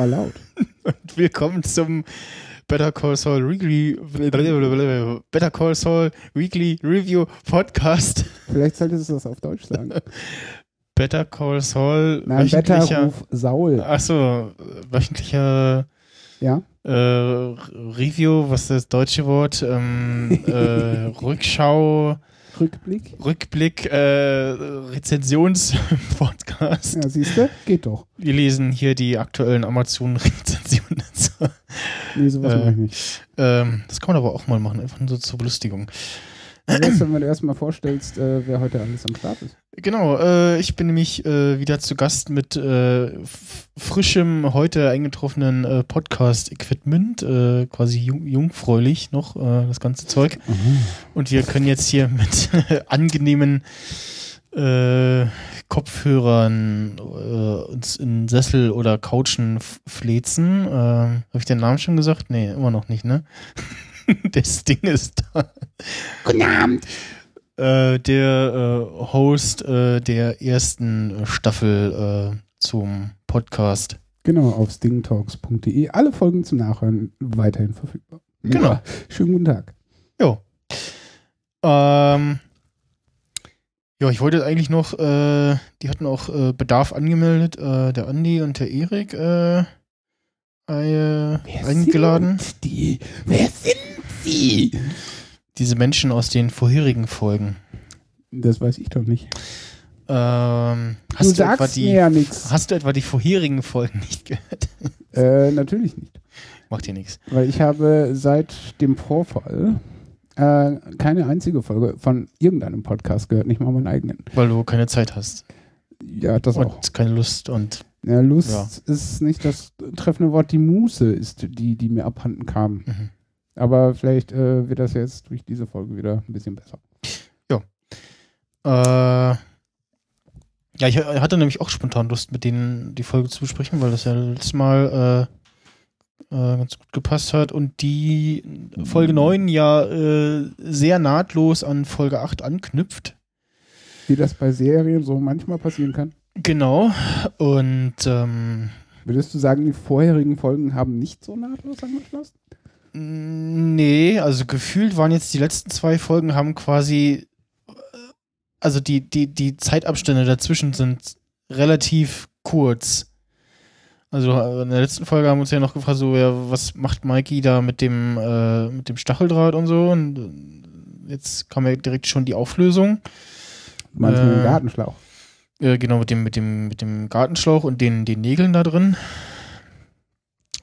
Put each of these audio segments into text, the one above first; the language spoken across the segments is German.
War laut. Und willkommen zum Better Call Saul Weekly Better Call Saul Weekly Review Podcast. Vielleicht solltest du das auf Deutsch sagen. Better Call Saul Nein, Better Ruf Saul. Achso, wöchentlicher Ja? äh, Review, was ist das deutsche Wort? Ähm, äh, Rückschau, Rückblick? Rückblick, äh, Rezensionspodcast. Ja, siehst du? Geht doch. Wir lesen hier die aktuellen Amazon-Rezensionen dazu. Nee, sowas Äh, mache ich nicht. Ähm, das kann man aber auch mal machen, einfach nur so zur Belustigung. Wär's, wenn du erstmal vorstellst, äh, wer heute alles am Start ist? Genau, äh, ich bin nämlich äh, wieder zu Gast mit äh, frischem, heute eingetroffenen äh, Podcast-Equipment, äh, quasi jung, jungfräulich noch, das ganze Zeug. Und wir können jetzt hier mit angenehmen Kopfhörern uns in Sessel oder Couchen flezen. Habe ich den Namen schon gesagt? Nee, immer noch nicht, ne? das Ding ist da. Guten Abend. Äh, der äh, Host äh, der ersten äh, Staffel äh, zum Podcast. Genau, auf stingtalks.de. Alle Folgen zum Nachhören weiterhin verfügbar. Genau. Ja, schönen guten Tag. Jo. Ähm, ja, ich wollte eigentlich noch, äh, die hatten auch äh, Bedarf angemeldet, äh, der Andi und der Erik äh, äh, eingeladen. sind die? Wer sind sie? Diese Menschen aus den vorherigen Folgen. Das weiß ich doch nicht. Ähm, Du hast, du etwa sagst die, mir ja nichts. hast du etwa die vorherigen Folgen nicht gehört? Äh, natürlich nicht. Macht dir nichts. Weil ich habe seit dem Vorfall äh, keine einzige Folge von irgendeinem Podcast gehört, nicht mal meinen eigenen. Weil du keine Zeit hast. Ja, das und auch. keine Lust und Ja, Lust Ja. ist nicht das treffende Wort. Die Muße ist die, die mir abhanden kam. Mhm. Aber vielleicht äh, wird das jetzt durch diese Folge wieder ein bisschen besser. Äh, ja, ich hatte nämlich auch spontan Lust, mit denen die Folge zu besprechen, weil das ja letztes Mal äh, äh, ganz gut gepasst hat und die Folge 9 ja äh, sehr nahtlos an Folge 8 anknüpft. Wie das bei Serien so manchmal passieren kann. Genau. Und ähm, Würdest du sagen, die vorherigen Folgen haben nicht so nahtlos angeschlossen? Nee, also gefühlt waren jetzt die letzten zwei Folgen haben quasi, also die, die, die Zeitabstände dazwischen sind relativ kurz. Also äh, in der letzten Folge haben wir uns ja noch gefragt, so, ja, was macht Mikey da mit dem, äh, mit dem Stacheldraht und so. Und äh, jetzt kam ja direkt schon die Auflösung. Du meinst mit dem Äh, Gartenschlauch? Äh, genau, mit dem, mit dem, mit dem Gartenschlauch und den, den Nägeln da drin.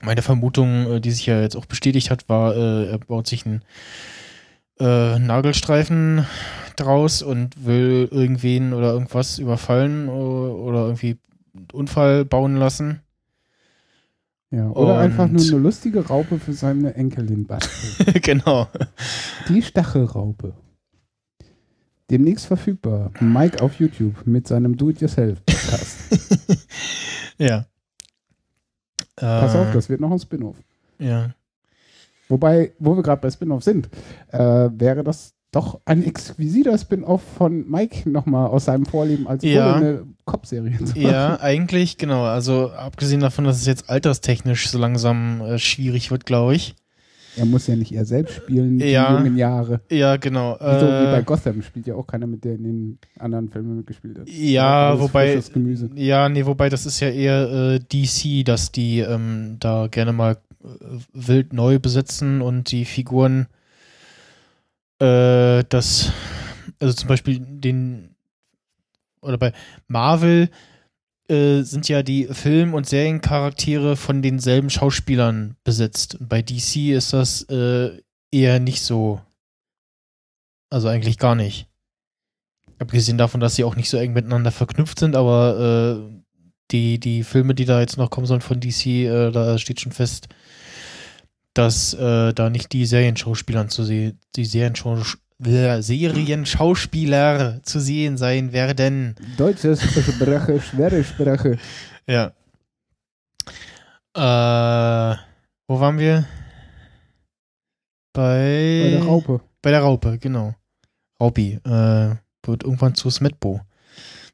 Meine Vermutung, äh, die sich ja jetzt auch bestätigt hat, war, äh, er baut sich einen äh, Nagelstreifen draus und will irgendwen oder irgendwas überfallen oder irgendwie einen Unfall bauen lassen. Ja. Oder und- einfach nur eine lustige Raupe für seine Enkelin basteln. genau. Die Stachelraupe. Demnächst verfügbar. Mike auf YouTube mit seinem Do-it-yourself-Podcast. ja. Pass Äh, auf, das wird noch ein Spin-off. Ja. Wobei, wo wir gerade bei Spin-off sind, äh, wäre das doch ein exquisiter Spin-off von Mike nochmal aus seinem Vorleben als Ja. Eine Cop-Serie zu Ja, eigentlich, genau. Also abgesehen davon, dass es jetzt alterstechnisch so langsam äh, schwierig wird, glaube ich. Er muss ja nicht er selbst spielen, die Ja. jungen Jahre. Ja, genau. so wie bei Äh, Gotham spielt ja auch keiner mit, der in den anderen Filmen mitgespielt hat. ja, Alles wobei. Ja, nee, wobei das ist ja eher äh, DC, dass die ähm, da gerne mal äh, wild neu besetzen und die Figuren äh, das, also zum Beispiel den oder bei Marvel äh, sind ja die Film- und Seriencharaktere von denselben Schauspielern besetzt. Bei DC ist das äh, eher nicht so. Also eigentlich gar nicht. Abgesehen davon, dass sie auch nicht so eng miteinander verknüpft sind, aber äh, die, die Filme, die da jetzt noch kommen sollen von DC, äh, da steht schon fest, dass äh, da nicht die Serienschauspieler zu sehen, die Serienschaus äh, Serienschauspieler zu sehen sein werden. Deutsche Sprache, schwere Sprache. Ja. Äh, wo waren wir? Bei, Bei der Raupe. Bei der Raupe, genau. Raupi. Äh, wird irgendwann zu Smetbo.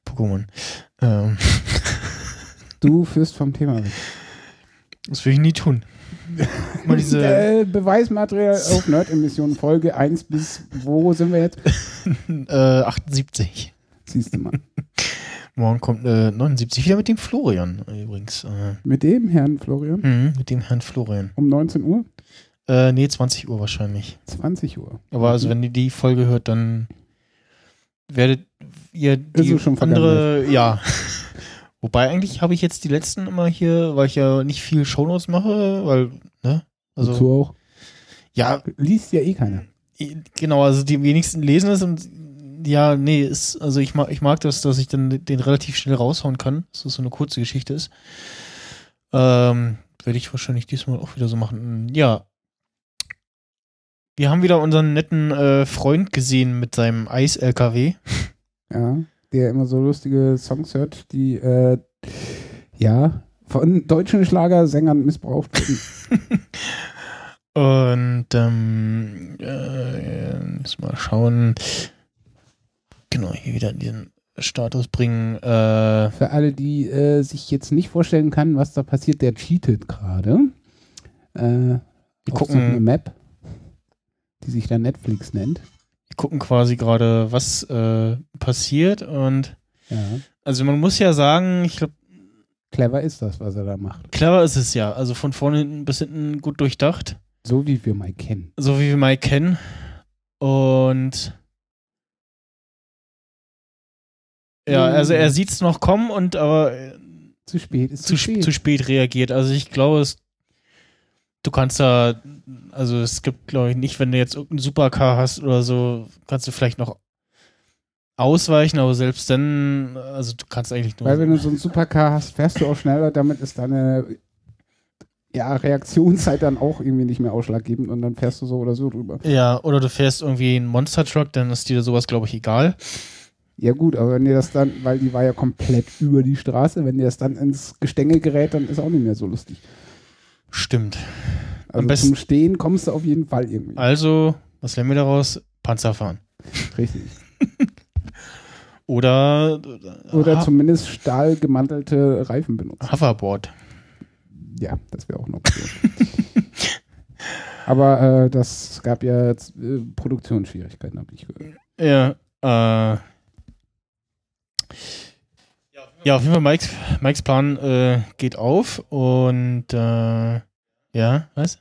Pokémon. Ähm, Du führst vom Thema weg. Das will ich nie tun. Mal diese, äh, Beweismaterial auf Nerd-Emission Folge 1 bis, wo sind wir jetzt? äh, 78. Siehst du mal. Morgen kommt äh, 79 wieder mit dem Florian übrigens. Äh, Mit dem Herrn Florian mhm, mit dem Herrn Florian. um 19 Uhr? Äh, nee, 20 Uhr wahrscheinlich. 20 Uhr. Aber also wenn ihr die Folge hört, dann werdet ihr die andere, ja. Wobei eigentlich habe ich jetzt die letzten immer hier, weil ich ja nicht viel Shownotes mache, weil, ne? Also, Wozu auch? ja, Liest ja eh keiner. genau, also die wenigsten lesen es und ja, nee, ist, also ich mag, ich mag das, dass ich dann den relativ schnell raushauen kann, dass das so eine kurze Geschichte ist. Ähm, werde ich wahrscheinlich diesmal auch wieder so machen. Ja. Wir haben wieder unseren netten äh, Freund gesehen mit seinem Eis-LKW. Ja, der immer so lustige Songs hört, die äh, ja von deutschen Schlagersängern missbraucht werden. Und ähm, äh, muss mal schauen. Genau, hier wieder diesen Status bringen. Äh, Für alle, die äh, sich jetzt nicht vorstellen kann, was da passiert, der cheatet gerade. Äh, wir auf so eine gucken, Map, die sich da Netflix nennt. Wir gucken quasi gerade, was äh, passiert. Und Ja. also man muss ja sagen, ich glaube, Clever ist das, was er da macht. clever ist es ja. Also von vorne hinten bis hinten gut durchdacht. So wie wir Mike kennen. So wie wir Mike kennen. Und ja, also er sieht es noch kommen und aber äh, Zu spät ist zu, zu, spät. zu spät reagiert. Also ich glaube, es, du kannst da, also es gibt, glaube ich, nicht, wenn du jetzt irgendeinen Supercar hast oder so, kannst du vielleicht noch ausweichen, aber selbst dann, also du kannst eigentlich nur. Weil wenn du so ein Supercar hast, fährst du auch schneller, damit ist deine ja, Reaktionszeit dann auch irgendwie nicht mehr ausschlaggebend und dann fährst du so oder so drüber. ja, oder du fährst irgendwie einen Monster Truck, dann ist dir sowas, glaube ich, egal. Ja gut, aber wenn dir das dann, weil die war ja komplett über die Straße, wenn dir das dann ins Gestänge gerät, dann ist auch nicht mehr so lustig. Stimmt. Also besten- zum Stehen kommst du auf jeden Fall irgendwie. Also, was lernen wir daraus? Panzer fahren. Richtig. Oder, Oder Ha- zumindest stahlgemantelte Reifen benutzen. Hoverboard. Ja, das wäre auch eine Option. aber äh, das gab ja äh, Produktionsschwierigkeiten, habe ich gehört. Ja, äh. Ja, auf jeden Fall, Mikes, Mikes Plan äh, geht auf und äh, ja, was?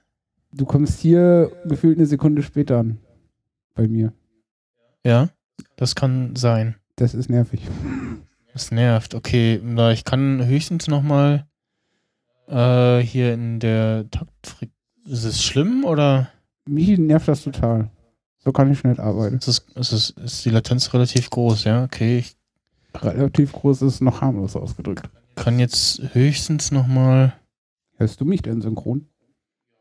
Du kommst hier gefühlt eine Sekunde später an. Bei mir. Ja, das kann sein. Das ist nervig. Das nervt. Okay, na, ich kann höchstens nochmal äh, hier in der Taktfrequenz. Ist es schlimm oder Mich nervt das total. So kann ich nicht arbeiten. ist, es, ist, es, ist die Latenz relativ groß? Ja, okay. Ich Relativ groß ist noch harmlos ausgedrückt. kann jetzt höchstens nochmal. Hörst du mich denn synchron?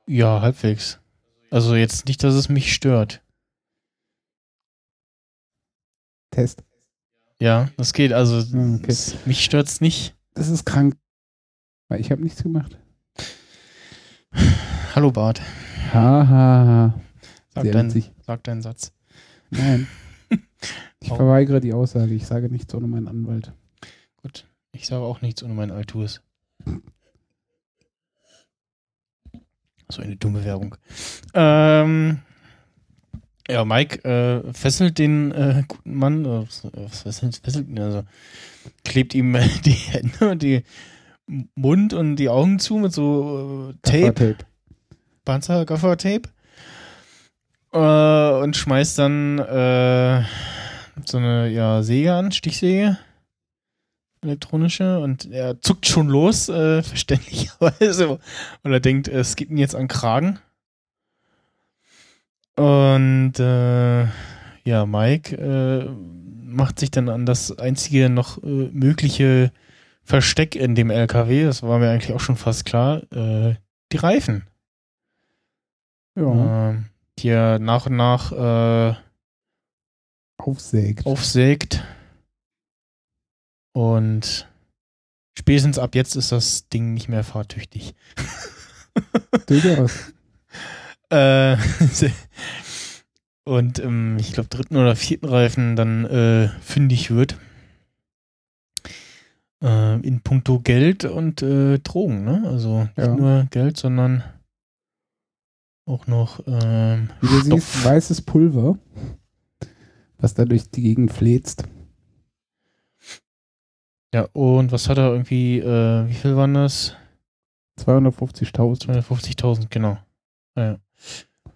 Ja, halbwegs. Also jetzt nicht, dass es mich stört. Test. Ja, das geht. Also Ah, okay. es, mich stört's nicht. Das ist krank. Weil ich habe nichts gemacht. Hallo Bart. Haha. Sag, Sehr dein, witzig. sag deinen Satz. Nein. Ich verweigere die Aussage. Ich sage nichts ohne meinen Anwalt. Gut. Ich sage auch nichts ohne meinen Altus. So eine dumme Werbung. Ähm, ja, Mike äh, fesselt den äh, guten Mann, äh, was fesselt, fesselt ihn, also klebt ihm die Hände und die Mund und die Augen zu mit so äh, Tape. Gaffertape. Panzer-Gaffer-Tape äh, und schmeißt dann äh, so eine ja, Säge an, Stichsäge, elektronische, und er zuckt schon los, äh, verständlicherweise, weil er denkt, es geht ihm jetzt an Kragen. Und äh, ja, Mike äh, macht sich dann an das einzige noch äh, mögliche Versteck in dem LKW, das war mir eigentlich auch schon fast klar, äh, die Reifen. Ja. ähm, die er nach und nach äh, Aufsägt. aufsägt. Und spätestens ab jetzt ist das Ding nicht mehr fahrtüchtig. Durchaus. Äh, und im, ich glaube, dritten oder vierten Reifen dann äh, fündig wird. Äh, in puncto Geld und äh, Drogen, ne? Also nicht Ja. nur Geld, sondern auch noch ähm, Wie du Stoff. siehst, weißes Pulver, was da durch die Gegend fläzt. Ja, und was hat er irgendwie, äh, wie viel waren das? 250.000. 250.000, genau. Ja.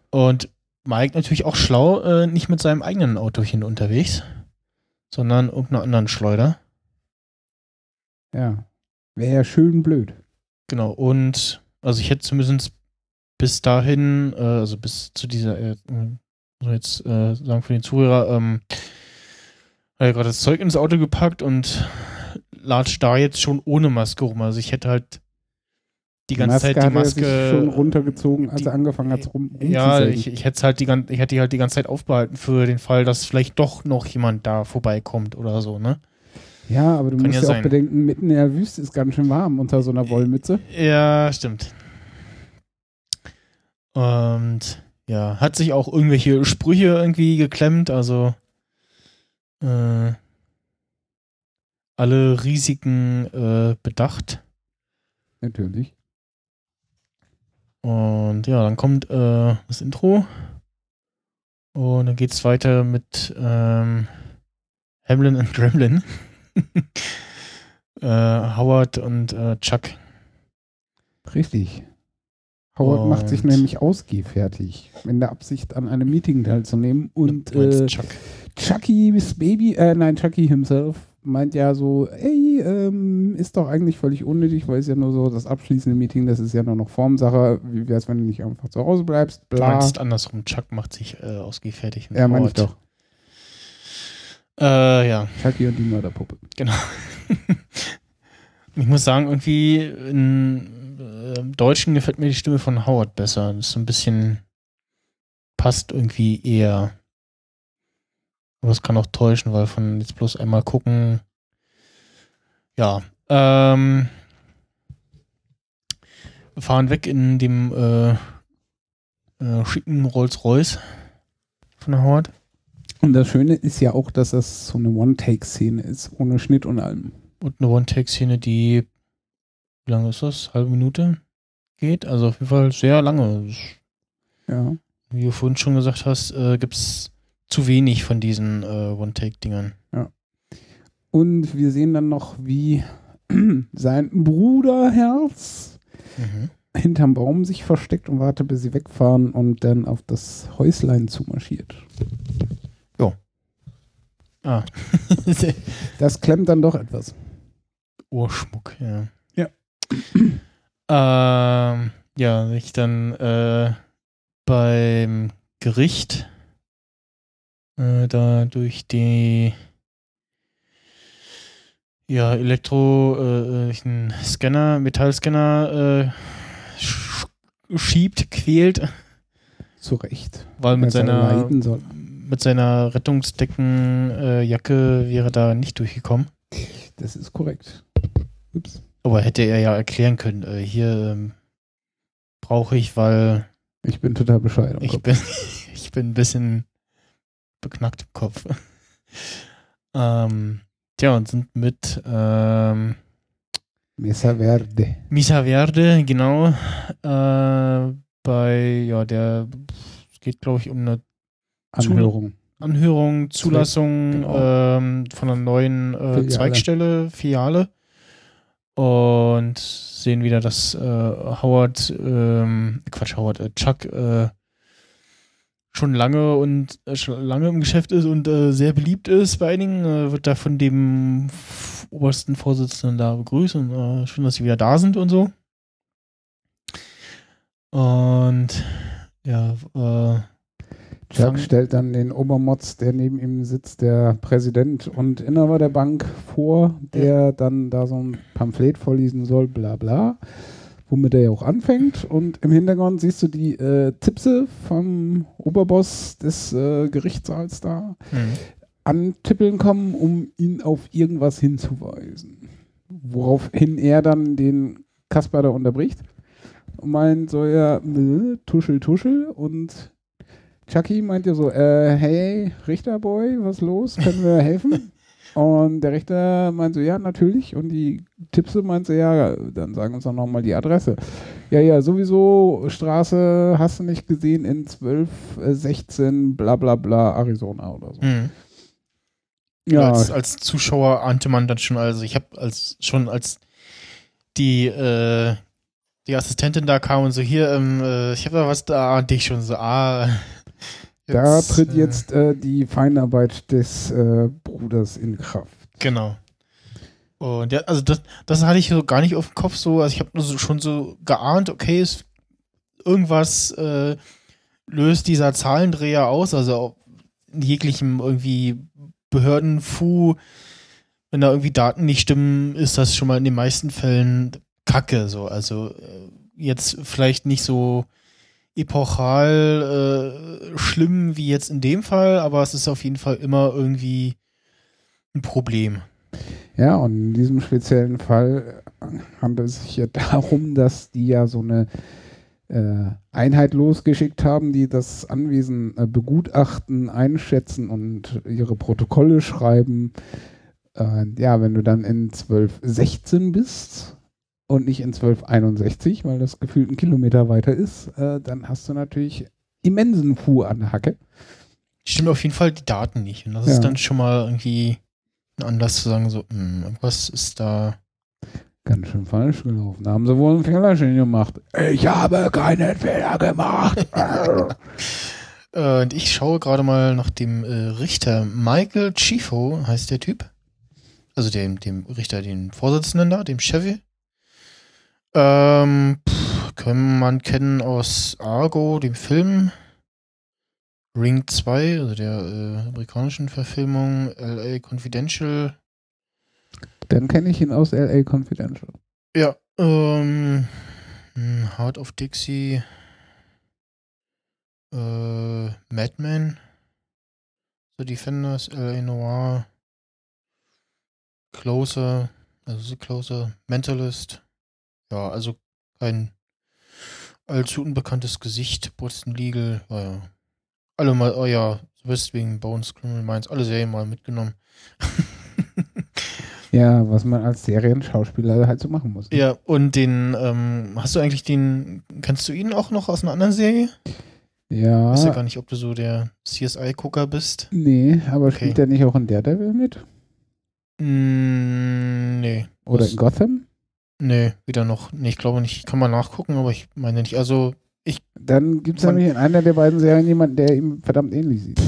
Und Mike natürlich auch schlau, äh, nicht mit seinem eigenen Autochen unterwegs, sondern irgendeiner anderen Schleuder. Ja. Wäre ja schön blöd. Genau, und also ich hätte zumindest bis dahin, äh, also bis zu dieser, äh, muss man jetzt äh, sagen für den Zuhörer, ähm, hat er gerade das Zeug ins Auto gepackt und latscht da jetzt schon ohne Maske rum. Also ich hätte halt die ganze Zeit die hat er Maske. sich schon runtergezogen, als die- er angefangen hat, rum, Ja, ich, ich hätte halt die ganze, ich hätte die halt die ganze Zeit aufbehalten für den Fall, dass vielleicht doch noch jemand da vorbeikommt oder so, ne? ja, aber du Kann musst ja ja, auch bedenken, mitten in der Wüste ist ganz schön warm unter so einer Wollmütze. Ja, stimmt. Und ja, hat sich auch irgendwelche Sprüche irgendwie geklemmt, also äh, alle Risiken äh, bedacht. Natürlich. Und ja, dann kommt äh, das Intro. Und dann geht's weiter mit ähm, Hamlin und Gremlin. äh, Howard und äh, Chuck. Richtig. Howard macht sich Und- nämlich ausgehfertig, in der Absicht, an einem Meeting teilzunehmen. Und Du äh, Chuck. Chucky's Baby, äh, nein, Chucky himself meint ja so, ey, ähm, ist doch eigentlich völlig unnötig, weil es ja nur so das abschließende Meeting, das ist ja nur noch Formsache. Wie wäre es, wenn du nicht einfach zu Hause bleibst? Du Bla. meinst andersrum. Chuck macht sich äh, ausgehfertigt. und Ja, meine ich doch. Äh, ja, Chucky und die Mörderpuppe. genau. ich muss sagen, irgendwie in, im Deutschen gefällt mir die Stimme von Howard besser. Das ist so ein bisschen passt irgendwie eher. Aber es kann auch täuschen, weil von jetzt bloß einmal gucken. Ja, ähm, wir fahren weg in dem äh, äh, schicken Rolls-Royce von Howard. Und das Schöne ist ja auch, dass das so eine One-Take-Szene ist, ohne Schnitt und allem. Und eine One-Take-Szene, die, wie lange ist das? Halbe Minute geht? Also auf jeden Fall sehr lange. Ja. Wie du vorhin schon gesagt hast, äh, gibt es zu wenig von diesen äh, One-Take-Dingern. Und wir sehen dann noch, wie sein Bruderherz Mhm. hinterm Baum sich versteckt und wartet, bis sie wegfahren und dann auf das Häuslein zumarschiert. Ah. Das klemmt dann doch etwas. Ohrschmuck, ja. Ja. ähm, ja, ich dann äh, beim Gericht äh, da durch die ja, Elektro, äh, äh, einen Scanner, Metallscanner äh, sch schiebt, quält, Zu Recht. weil mit er seiner mit seiner Rettungsdeckenjacke äh, wäre da nicht durchgekommen. Das ist korrekt. Ups. Aber hätte er ja erklären können, äh, hier ähm, brauche ich, weil Ich bin total bescheuert. im ich Kopf. bin, ich bin ein bisschen beknackt im Kopf. ähm, tja, und sind mit ähm, Mesa Verde. Misa Verde, genau, äh, bei, ja, der, es geht, glaube ich, um eine Anhörung. Anhörung, Zulassung Genau. ähm, von einer neuen äh, Filiale. Zweigstelle, Filiale. Und sehen wieder, dass äh, Howard, ähm, Quatsch, Howard, äh, Chuck äh, schon lange und äh, schon lange im Geschäft ist und äh, sehr beliebt ist bei einigen. Äh, wird da von dem obersten Vorsitzenden da begrüßt und schön, dass sie wieder da sind und so. Und ja, äh, Chuck Fang- stellt dann den Obermotz, der neben ihm sitzt, der Präsident und Inhaber der Bank vor, der dann da so ein Pamphlet vorlesen soll, bla bla, womit er ja auch anfängt. Und im Hintergrund siehst du die äh, Tipse vom Oberboss des äh, Gerichtssaals da hm. antippeln kommen, um ihn auf irgendwas hinzuweisen. Woraufhin er dann den Kasper da unterbricht und meint so, ja, nö, tuschel, tuschel und Chucky meint ja so, äh, hey, Richterboy, was los? Können wir helfen? Und der Richter meinte so, ja, natürlich. Und die Tippse meinte, ja, dann sagen uns doch nochmal die Adresse. Ja, ja, sowieso, Straße hast du nicht gesehen in 12, äh, 16, bla bla bla, Arizona oder so. Mhm. Ja, Als, als Zuschauer ahnte man dann schon, also ich habe als schon als die äh, die Assistentin da kam und so hier, ähm, äh, ich habe da was da, und ich schon so, ah. Da tritt äh, jetzt äh, die Feinarbeit des äh, Bruders in Kraft. Genau. Und ja, also das, das hatte ich so gar nicht auf dem Kopf so, also ich habe nur so, schon so geahnt, okay, es, irgendwas äh, löst dieser Zahlendreher aus, also in jeglichem irgendwie Behördenfu, wenn da irgendwie Daten nicht stimmen, ist das schon mal in den meisten Fällen Kacke so, also äh, jetzt vielleicht nicht so epochal äh, schlimm wie jetzt in dem Fall, aber es ist auf jeden Fall immer irgendwie ein Problem. Ja, und in diesem speziellen Fall äh, handelt es sich ja darum, dass die ja so eine äh, Einheit losgeschickt haben, die das Anwesen äh, begutachten, einschätzen und ihre Protokolle schreiben. Äh, ja, wenn du dann in 1216 bist und nicht in 1261, weil das gefühlt ein Kilometer weiter ist, äh, dann hast du natürlich immensen Fu an der Hacke. Stimmt auf jeden Fall die Daten nicht. Und das Ja. ist dann schon mal irgendwie ein Anlass zu sagen, so, hm, irgendwas ist da. Ganz schön falsch gelaufen. Da haben sie wohl ein Fehlerchen gemacht. Ich habe keinen Fehler gemacht. Äh, und ich schaue gerade mal nach dem äh, Richter. Michael Chifo heißt der Typ. Also dem, dem Richter, den Vorsitzenden da, dem Chevy. Ähm, pff, kann man kennen aus Argo, dem Film. Ring 2, also der äh, amerikanischen Verfilmung, LA Confidential. Dann kenne ich ihn aus LA Confidential. Ja, ähm, hm, Heart of Dixie, äh, Madman, The Defenders, LA Noir, Closer, also The Closer, Mentalist. Ja, also kein allzu unbekanntes Gesicht, Boston Legal, war ja. Alle mal, oh ja, West wegen Bones, Criminal Minds, alle Serien mal mitgenommen. Ja, was man als Serienschauspieler halt so machen muss. ne? Ja, und den, ähm, hast du eigentlich den, kennst du ihn auch noch aus einer anderen Serie? Ja. Ich weiß ja gar nicht, ob du so der CSI-Gucker bist. nee, aber Okay. spielt er nicht auch in Daredevil mit? Mm, nee. Oder in Gotham? Nee, wieder noch. Nee, ich glaube nicht. Ich kann mal nachgucken, aber ich meine nicht. Also, Dann gibt es nämlich in einer der beiden Serien jemanden, der ihm verdammt ähnlich sieht.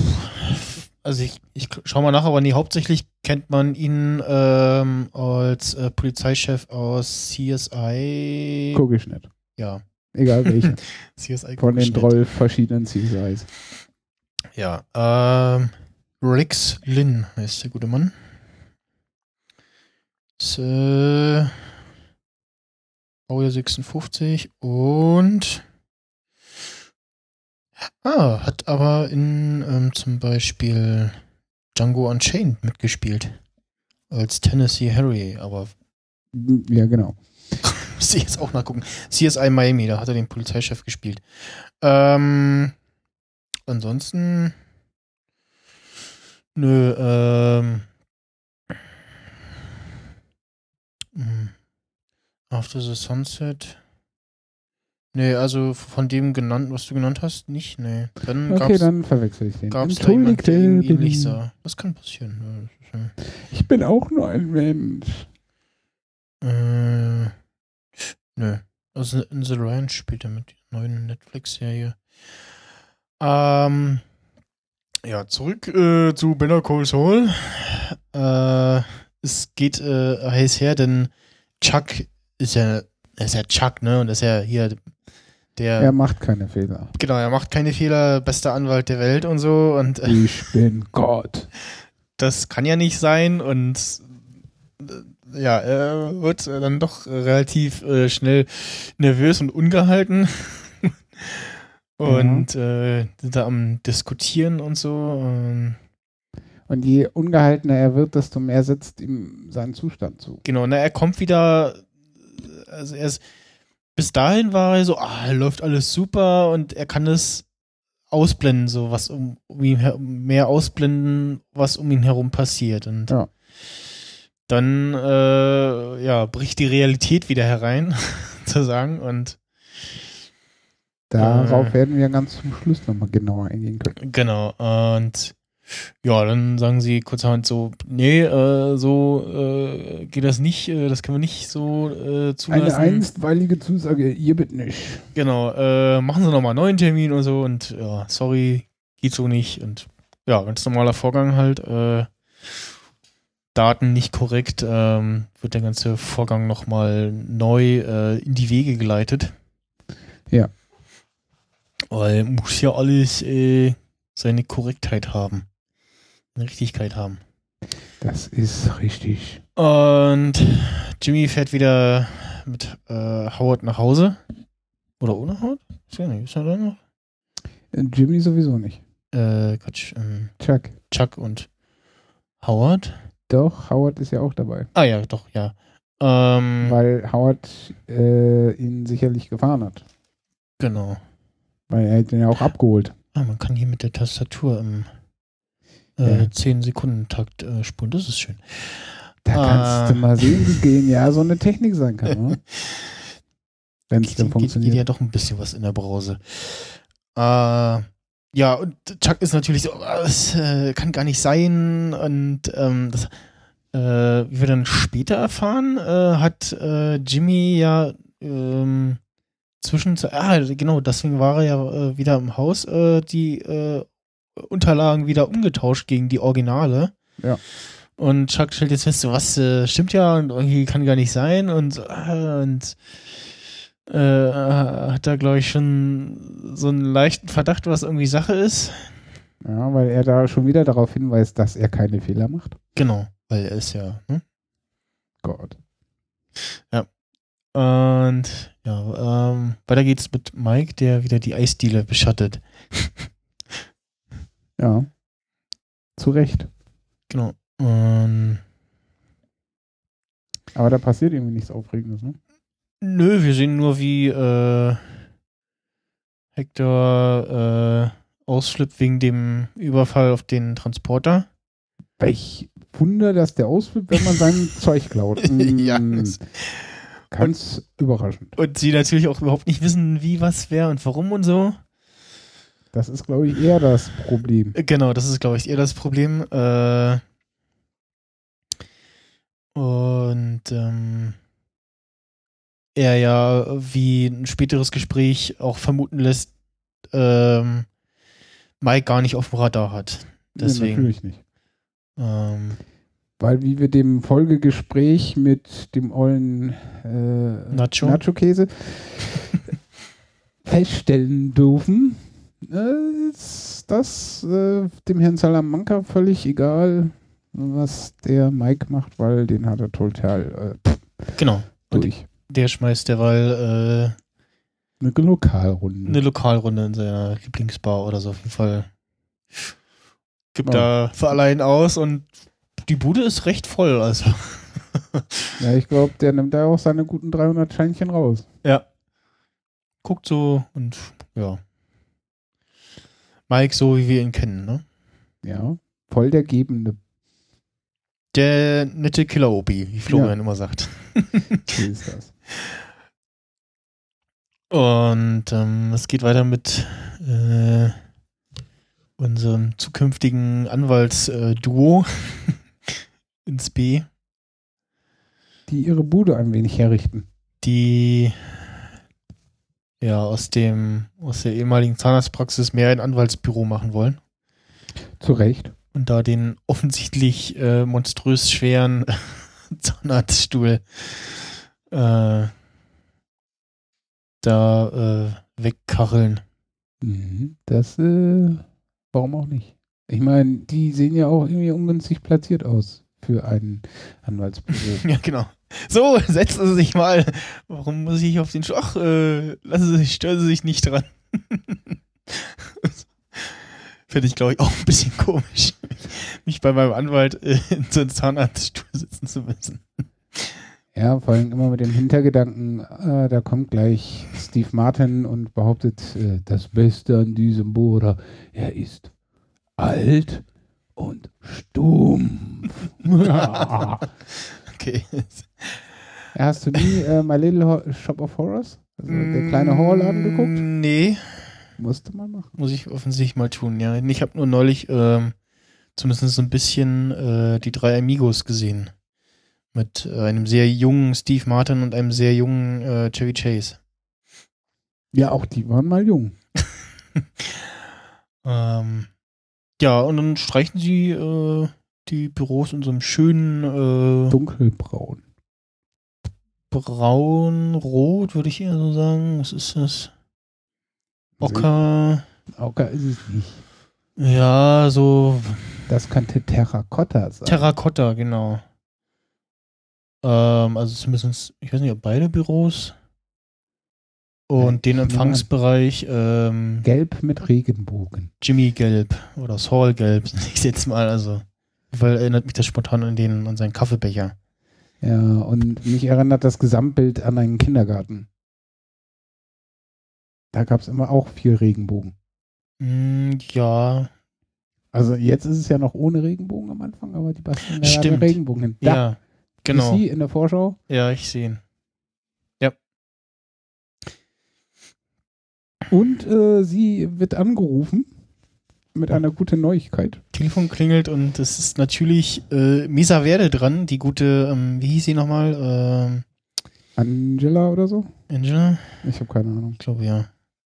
also ich, ich schau mal nach, aber nee, hauptsächlich kennt man ihn ähm, als äh, Polizeichef aus CSI. Guck ich nicht. Ja, Egal welche. CSI. Von den. 12 verschiedenen CSIs. Ja, ähm, Rix Lin heißt der gute Mann. Ist, äh, Baujahr 56 und ah, hat aber in ähm, zum Beispiel Django Unchained mitgespielt. Als Tennessee Harry, aber Ja, genau. müsste ich jetzt auch nachgucken. CSI Miami, da hat er den Polizeichef gespielt. Ähm, ansonsten. Nö, ähm. After the Sunset. Nee, also von dem genannt, was du genannt hast, nicht, nee. Dann Okay, gab's, dann verwechsel ich den. gab's da jemand, der Entschuldigte ähnlich sah. Das kann passieren. Ich bin auch nur ein Mensch. Äh, nö. Also in The Ranch spielt er mit der neuen Netflix-Serie. Ähm, ja, zurück äh, zu Better Call Saul. Äh, es geht äh, heiß her, denn Chuck ist ja, er ist ja Chuck, ne? Und ist ja hier der, Er macht keine Fehler. genau, er macht keine Fehler, bester Anwalt der Welt und so. Und äh, Ich bin Gott. das kann ja nicht sein und äh, ja, er wird äh, dann doch relativ äh, schnell nervös und ungehalten und äh, sind da am diskutieren und so. Ähm, Und je ungehaltener er wird, desto mehr setzt ihm sein Zustand zu. genau, na, er kommt wieder, also er ist, bis dahin war er so, ah, läuft alles super und er kann es ausblenden, so was um, um ihn her, mehr ausblenden, was um ihn herum passiert und Ja. dann äh, ja, bricht die Realität wieder herein, zu sagen. Und Darauf Äh. werden wir ganz zum Schluss nochmal genauer eingehen können. genau, und ja, dann sagen sie kurzerhand so, nee, äh, so äh, geht das nicht, äh, das können wir nicht so äh, zulassen. Eine einstweilige Zusage, ihr bitte nicht. Genau, äh, machen Sie nochmal einen neuen Termin und so und ja, sorry, geht so nicht und ja, ganz normaler Vorgang halt. Äh, Daten nicht korrekt, ähm, wird der ganze Vorgang nochmal neu in die Wege geleitet. Ja. Weil muss ja alles seine Korrektheit haben. Eine Richtigkeit haben. Das ist richtig. Und Jimmy fährt wieder mit äh, Howard nach Hause. Oder ohne Howard? Ist ja nicht. Ist er da noch? Jimmy sowieso nicht. Äh, Quatsch. Ähm, Chuck. Chuck und Howard. Doch, Howard ist ja auch dabei. Ah ja, doch, ja. Ähm, Weil Howard äh, ihn sicherlich gefahren hat. genau. Weil er hat ihn ja auch abgeholt. Ah, man kann hier mit der Tastatur im äh, Ja. 10-Sekunden-Takt äh, spulen. Das ist schön. Da Ah. kannst du mal sehen, wie genial so eine Technik sein kann. Ne? Wenn es Geht, dann geht, funktioniert. ja doch ein bisschen was in der Brause. Äh, ja, und Chuck ist natürlich so, "Ah, das äh, kann gar nicht sein. Und ähm, das, äh, wie wir dann später erfahren, äh, hat äh, Jimmy ja ähm, zwischen, ah, genau, deswegen war er ja äh, wieder im Haus, äh, die äh, Unterlagen wieder umgetauscht gegen die Originale. Ja. Und Chuck stellt jetzt fest, so, was äh, stimmt ja und irgendwie kann gar nicht sein und, ah, und äh, hat da, glaube ich, schon so einen leichten Verdacht, was irgendwie Sache ist. Ja, weil er da schon wieder darauf hinweist, dass er keine Fehler macht. Genau, weil er ist ja. Hm? Gott. Und ja, ähm, weiter geht's mit Mike, der wieder die Eisdiele beschattet. Ja. Zu Recht. Genau. Und Aber da passiert irgendwie nichts Aufregendes, ne? nö, wir sehen nur, wie äh, Hector äh, ausflippt wegen dem Überfall auf den Transporter. Welch Wunder, dass der ausflippt, wenn man sein Zeug klaut. Ja, Mm, das- Ganz überraschend. Und sie natürlich auch überhaupt nicht wissen, wie, was, wer und warum und so. Das ist, glaube ich, eher das Problem. Genau, das ist, glaube ich, eher das Problem. Äh, und ähm, er ja, wie ein späteres Gespräch auch vermuten lässt, ähm, Mike gar nicht auf dem Radar hat. Nee, Deswegen. natürlich nicht. Ähm, Weil wie wir dem Folgegespräch mit dem ollen äh, Nacho. Nacho-Käse feststellen dürfen, äh, ist das äh, dem Herrn Salamanca völlig egal, was der Mike macht, weil den hat er total äh, genau. Und durch. der schmeißt derweil äh, Eine Lokalrunde. eine Lokalrunde in seiner Lieblingsbar oder so auf jeden Fall. Gibt Ja. da für allein aus und die Bude ist recht voll, also. ja, ich glaube, der nimmt da auch seine guten 300 Scheinchen raus. Ja. Guckt so und ja. Mike, so wie wir ihn kennen, ne? Ja, voll der Gebende. Der nette Killer-Obi, wie Florian Ja. immer sagt. So ist das. Und ähm, es geht weiter mit äh, unserem zukünftigen Anwaltsduo ins B, Die ihre Bude ein wenig herrichten. die ja aus dem aus der ehemaligen Zahnarztpraxis mehr ein Anwaltsbüro machen wollen Zu Recht. und da den offensichtlich äh, monströs schweren Zahnarztstuhl äh, da äh, wegkacheln. Mhm. Das, äh, warum auch nicht? Ich meine, die sehen ja auch irgendwie ungünstig platziert aus für ein Anwaltsbüro. Ja, genau. So, setzen Sie sich mal. Warum muss ich auf den Stuhl? Ach, äh, lassen Sie sich, stören Sie sich nicht dran. Finde ich, glaube ich, auch ein bisschen komisch, mich bei meinem Anwalt äh, in so einen Zahnarztstuhl sitzen zu müssen. ja, vor allem immer mit dem Hintergedanken, äh, da kommt gleich Steve Martin und behauptet, äh, das Beste an diesem Bohrer, er ist alt und stumpf. Okay. Ja, Hast du nie äh, My Little Ho Shop of Horrors? Also der kleine Horrorladen geguckt? Nee, Musste man machen. muss ich offensichtlich mal tun, ja. Ich habe nur neulich ähm, zumindest so ein bisschen äh, die drei Amigos gesehen. Mit äh, einem sehr jungen Steve Martin und einem sehr jungen äh, Chevy Chase. Ja, auch die waren mal jung. Ähm, ja, und dann streichen sie äh, die Büros in so einem schönen äh, Dunkelbraun. braun-rot, würde ich eher so sagen. Was ist das? Ocker. Ocker ist es nicht. Ja, so Das könnte Terrakotta sein. Terrakotta, genau. Ähm, also zumindest, ich weiß nicht, ob beide Büros. Und den nehme an. Empfangsbereich ähm, Gelb mit Regenbogen. Jimmy Gelb oder Saul Gelb, ich jetzt mal. Also, weil erinnert mich das spontan an den, an seinen Kaffeebecher. Ja, und mich erinnert das Gesamtbild an einen Kindergarten. Da gab es immer auch viel Regenbogen. Mm, ja, Also jetzt ist es ja noch ohne Regenbogen am Anfang, aber die basteln da den. Regenbogen hin. Da, ja, genau. Sie in der Vorschau. Ja, ich sehe ihn. Und äh, sie wird angerufen mit einer guten Neuigkeit. Telefon klingelt und es ist natürlich äh, Misa Verde dran, die gute, ähm, wie hieß sie nochmal? Ähm, Angela oder so? Angela? Ich habe keine Ahnung. Ich glaube ja.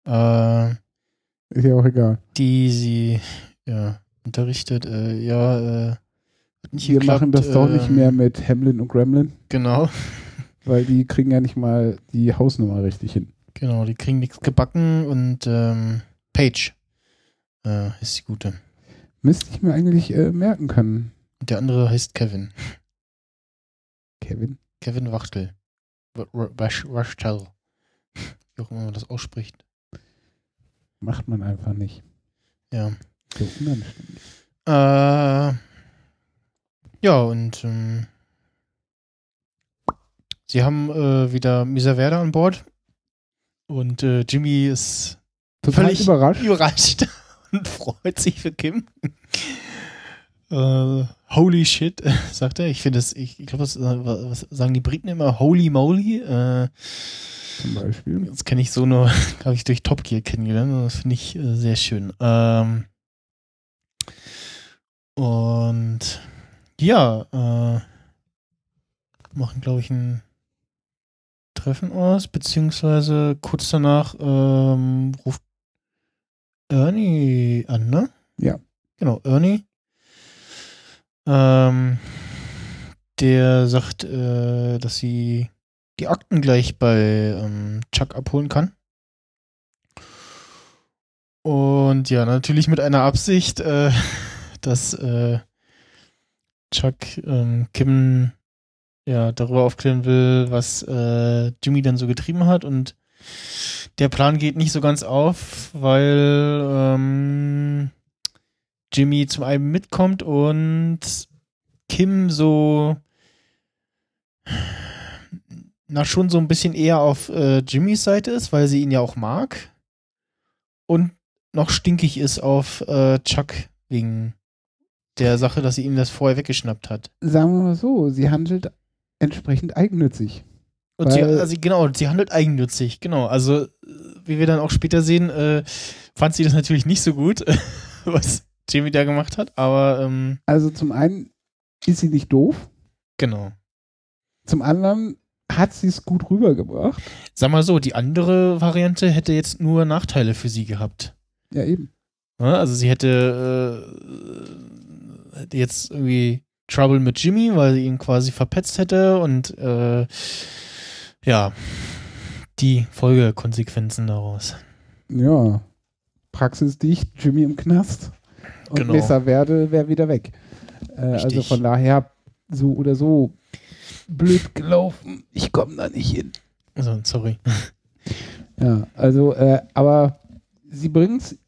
Äh, Ist ja auch egal. die sie ja, unterrichtet. Äh, ja, äh, hat nicht Wir geklappt, machen das doch nicht ähm, mehr mit Hamlin und Gremlin, Genau, weil die kriegen ja nicht mal die Hausnummer richtig hin. Genau, die kriegen nichts gebacken und ähm, Paige äh, ist die gute. Müsste ich mir eigentlich äh, merken können. Und der andere heißt Kevin. Kevin. Kevin Wachtel. Wachtel. Wie auch immer man das ausspricht. Macht man einfach nicht. Ja. So unanständig. Äh, ja, und ähm, sie haben äh, wieder Misa Verde an Bord. Und äh, Jimmy ist Total Völlig überrascht. überrascht und freut sich für Kim. Äh, holy shit, sagt er. Ich finde das, ich, ich glaube, was, was sagen die Briten immer? Holy moly. Äh, Zum Beispiel. das kenne ich so nur, habe ich durch Top Gear kennengelernt. Das finde ich äh, sehr schön. Ähm, und ja, äh, machen, glaube ich, ein Treffen aus, beziehungsweise kurz danach ähm, ruft Ernie an, ne? Ja. Genau, Ernie. Ähm, der sagt, äh, dass sie die Akten gleich bei ähm, Chuck abholen kann. Und ja, natürlich mit einer Absicht, äh, dass äh, Chuck ähm, Kim ja darüber aufklären will, was äh, Jimmy dann so getrieben hat. Und der Plan geht nicht so ganz auf, weil ähm, Jimmy zum einen mitkommt und Kim so na schon so ein bisschen eher auf äh, Jimmys Seite ist, weil sie ihn ja auch mag und noch stinkig ist auf äh, Chuck wegen der Sache, dass sie ihm das vorher weggeschnappt hat. Sagen wir mal so, sie handelt entsprechend eigennützig. Und sie, also genau, sie handelt eigennützig, genau. Also, äh, wie wir dann auch später sehen, äh, fand sie das natürlich nicht so gut, was Jimmy da gemacht hat, aber ähm, Also zum einen ist sie nicht doof, genau. zum anderen hat sie es gut rübergebracht. Sag mal so, die andere Variante hätte jetzt nur Nachteile für sie gehabt. Ja, eben. Ja, also sie hätte, äh, hätte jetzt irgendwie Trouble mit Jimmy, weil sie ihn quasi verpetzt hätte und äh, ja, die Folgekonsequenzen daraus. Ja. Praxisdicht, Jimmy im Knast. Und Genau. Mesa Verde wäre wieder weg. Äh, also von daher so oder so blöd gelaufen. Ich komme da nicht hin. Also, sorry. Ja, also, äh, aber sie bringt es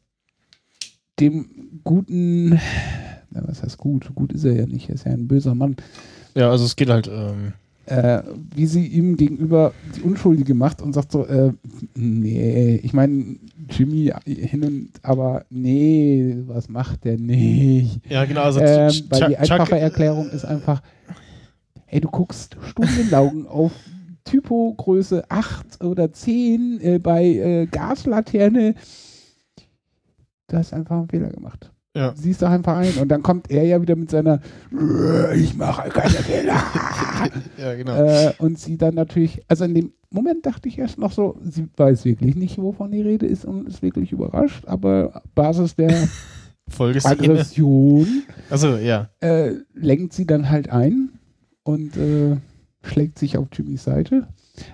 dem guten, na, was heißt gut? Gut ist er ja nicht, er ist ja ein böser Mann. Ja, also es geht halt, ähm, Äh, wie sie ihm gegenüber die Unschuldige macht und sagt so, äh, nee, ich meine, Jimmy hin und aber nee, was macht der nicht? Ja, genau. Also Ähm, Ch- weil die Chuck- einfache Erklärung ist einfach, ey, du guckst stundenlang auf Typo-Größe 8 oder 10 äh, bei äh, Gaslaterne. Du hast einfach einen Fehler gemacht. Ja. Siehst doch einfach ein. Und dann kommt er ja wieder mit seiner "Äh, Ich mache keine Fehler. ja, genau. äh, und sie dann natürlich, also in dem Moment dachte ich erst noch so, sie weiß wirklich nicht, wovon die Rede ist und ist wirklich überrascht, aber Basis der. Aggression Also ja. äh, lenkt sie dann halt ein und äh, schlägt sich auf Jimmys Seite.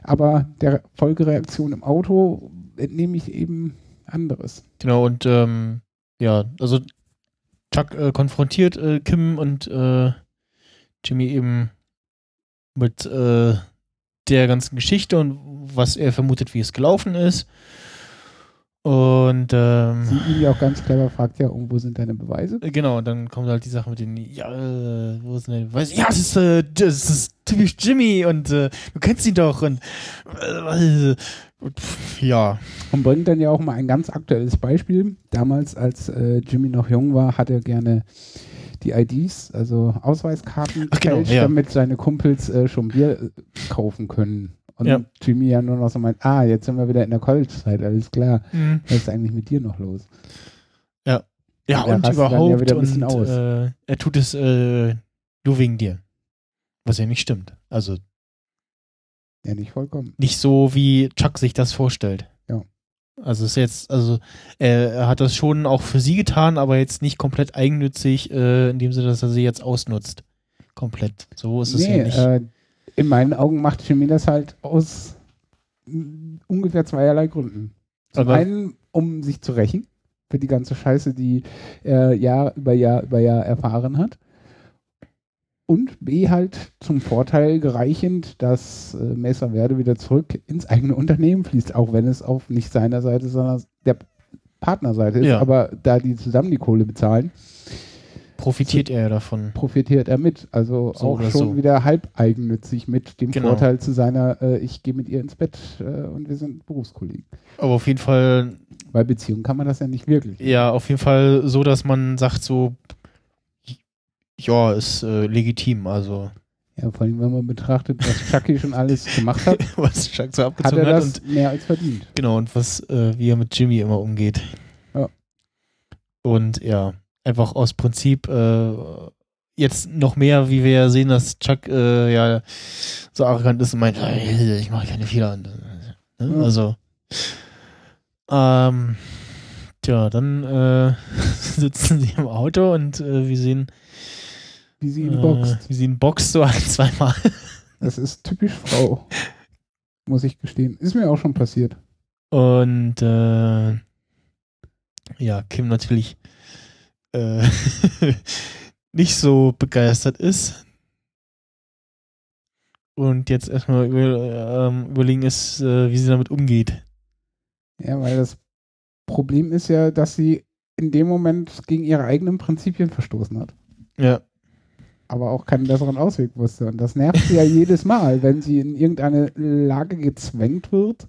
Aber der Folgereaktion im Auto entnehme ich eben anderes. Genau, und ähm, ja, also Chuck äh, konfrontiert äh, Kim und äh, Jimmy eben mit äh, der ganzen Geschichte und was er vermutet, wie es gelaufen ist. Und ähm, Sie ihn ja auch ganz clever fragt, ja, und wo sind deine Beweise? Äh, Genau, und dann kommt halt die Sache mit den, ja, äh, wo denn der, weiß, ja, das ist, äh, das ist typisch Jimmy und äh, du kennst ihn doch und, äh, ja, Und bringt dann ja auch mal ein ganz aktuelles Beispiel. Damals, als äh, Jimmy noch jung war, hat er gerne die IDs, also Ausweiskarten, Ach, genau, gefälscht, ja. damit seine Kumpels äh, schon Bier äh, kaufen können. Und Ja. Jimmy ja nur noch so meint, ah, jetzt sind wir wieder in der College-Zeit, alles klar. Mhm. Was ist eigentlich mit dir noch los? ja Der und ja überhaupt wieder ein und äh, er tut es äh, nur wegen dir, was ja nicht stimmt. Also Ja, nicht vollkommen. nicht so, wie Chuck sich das vorstellt. Ja. Also ist jetzt, also er, er hat das schon auch für sie getan, aber jetzt nicht komplett eigennützig, äh, in dem Sinne, dass er sie jetzt ausnutzt. Komplett. So ist es nee, ja nicht. äh, in meinen Augen macht Jimmy das halt aus mm, ungefähr zweierlei Gründen. Zum Aber- einen, um sich zu rächen für die ganze Scheiße, die er Jahr über Jahr über Jahr erfahren hat. Und B halt zum Vorteil gereichend, dass äh, Mesa Verde wieder zurück ins eigene Unternehmen fließt, auch wenn es auf nicht seiner Seite, sondern der Partnerseite ist. Ja. Aber da die zusammen die Kohle bezahlen, Profitiert er ja davon. profitiert er mit. Also So auch schon so. wieder halb eigennützig mit dem Genau. Vorteil zu seiner, äh, ich gehe mit ihr ins Bett äh, und wir sind Berufskollegen. Aber auf jeden Fall, Bei Beziehungen kann man das ja nicht wirklich. ja, auf jeden Fall so, dass man sagt so, ja, ist äh, legitim. Also, Ja, vor allem, wenn man betrachtet, was Chucky schon alles gemacht hat, was Chuck so hat abgezogen er hat, das und mehr als verdient. genau, und was, äh, wie er mit Jimmy immer umgeht. Ja. Und ja, einfach aus Prinzip äh, jetzt noch mehr, wie wir ja sehen, dass Chuck äh, ja so arrogant ist und meint, "Ey, ich mache keine Fehler. Äh, ne? Ja. Also, ähm, tja, dann äh, sitzen sie im Auto und äh, wir sehen, Wie sie ihn äh, boxt. wie sie ihn boxt so ein, zweimal. Das ist typisch Frau. Muss ich gestehen. Ist mir auch schon passiert. Und äh, ja, Kim natürlich äh, nicht so begeistert ist. Und jetzt erstmal über, ähm, überlegen ist, äh, wie sie damit umgeht. Ja, weil das Problem ist ja, dass sie in dem Moment gegen ihre eigenen Prinzipien verstoßen hat. Ja, aber auch keinen besseren Ausweg wusste. Und das nervt sie ja jedes Mal, wenn sie in irgendeine Lage gezwängt wird,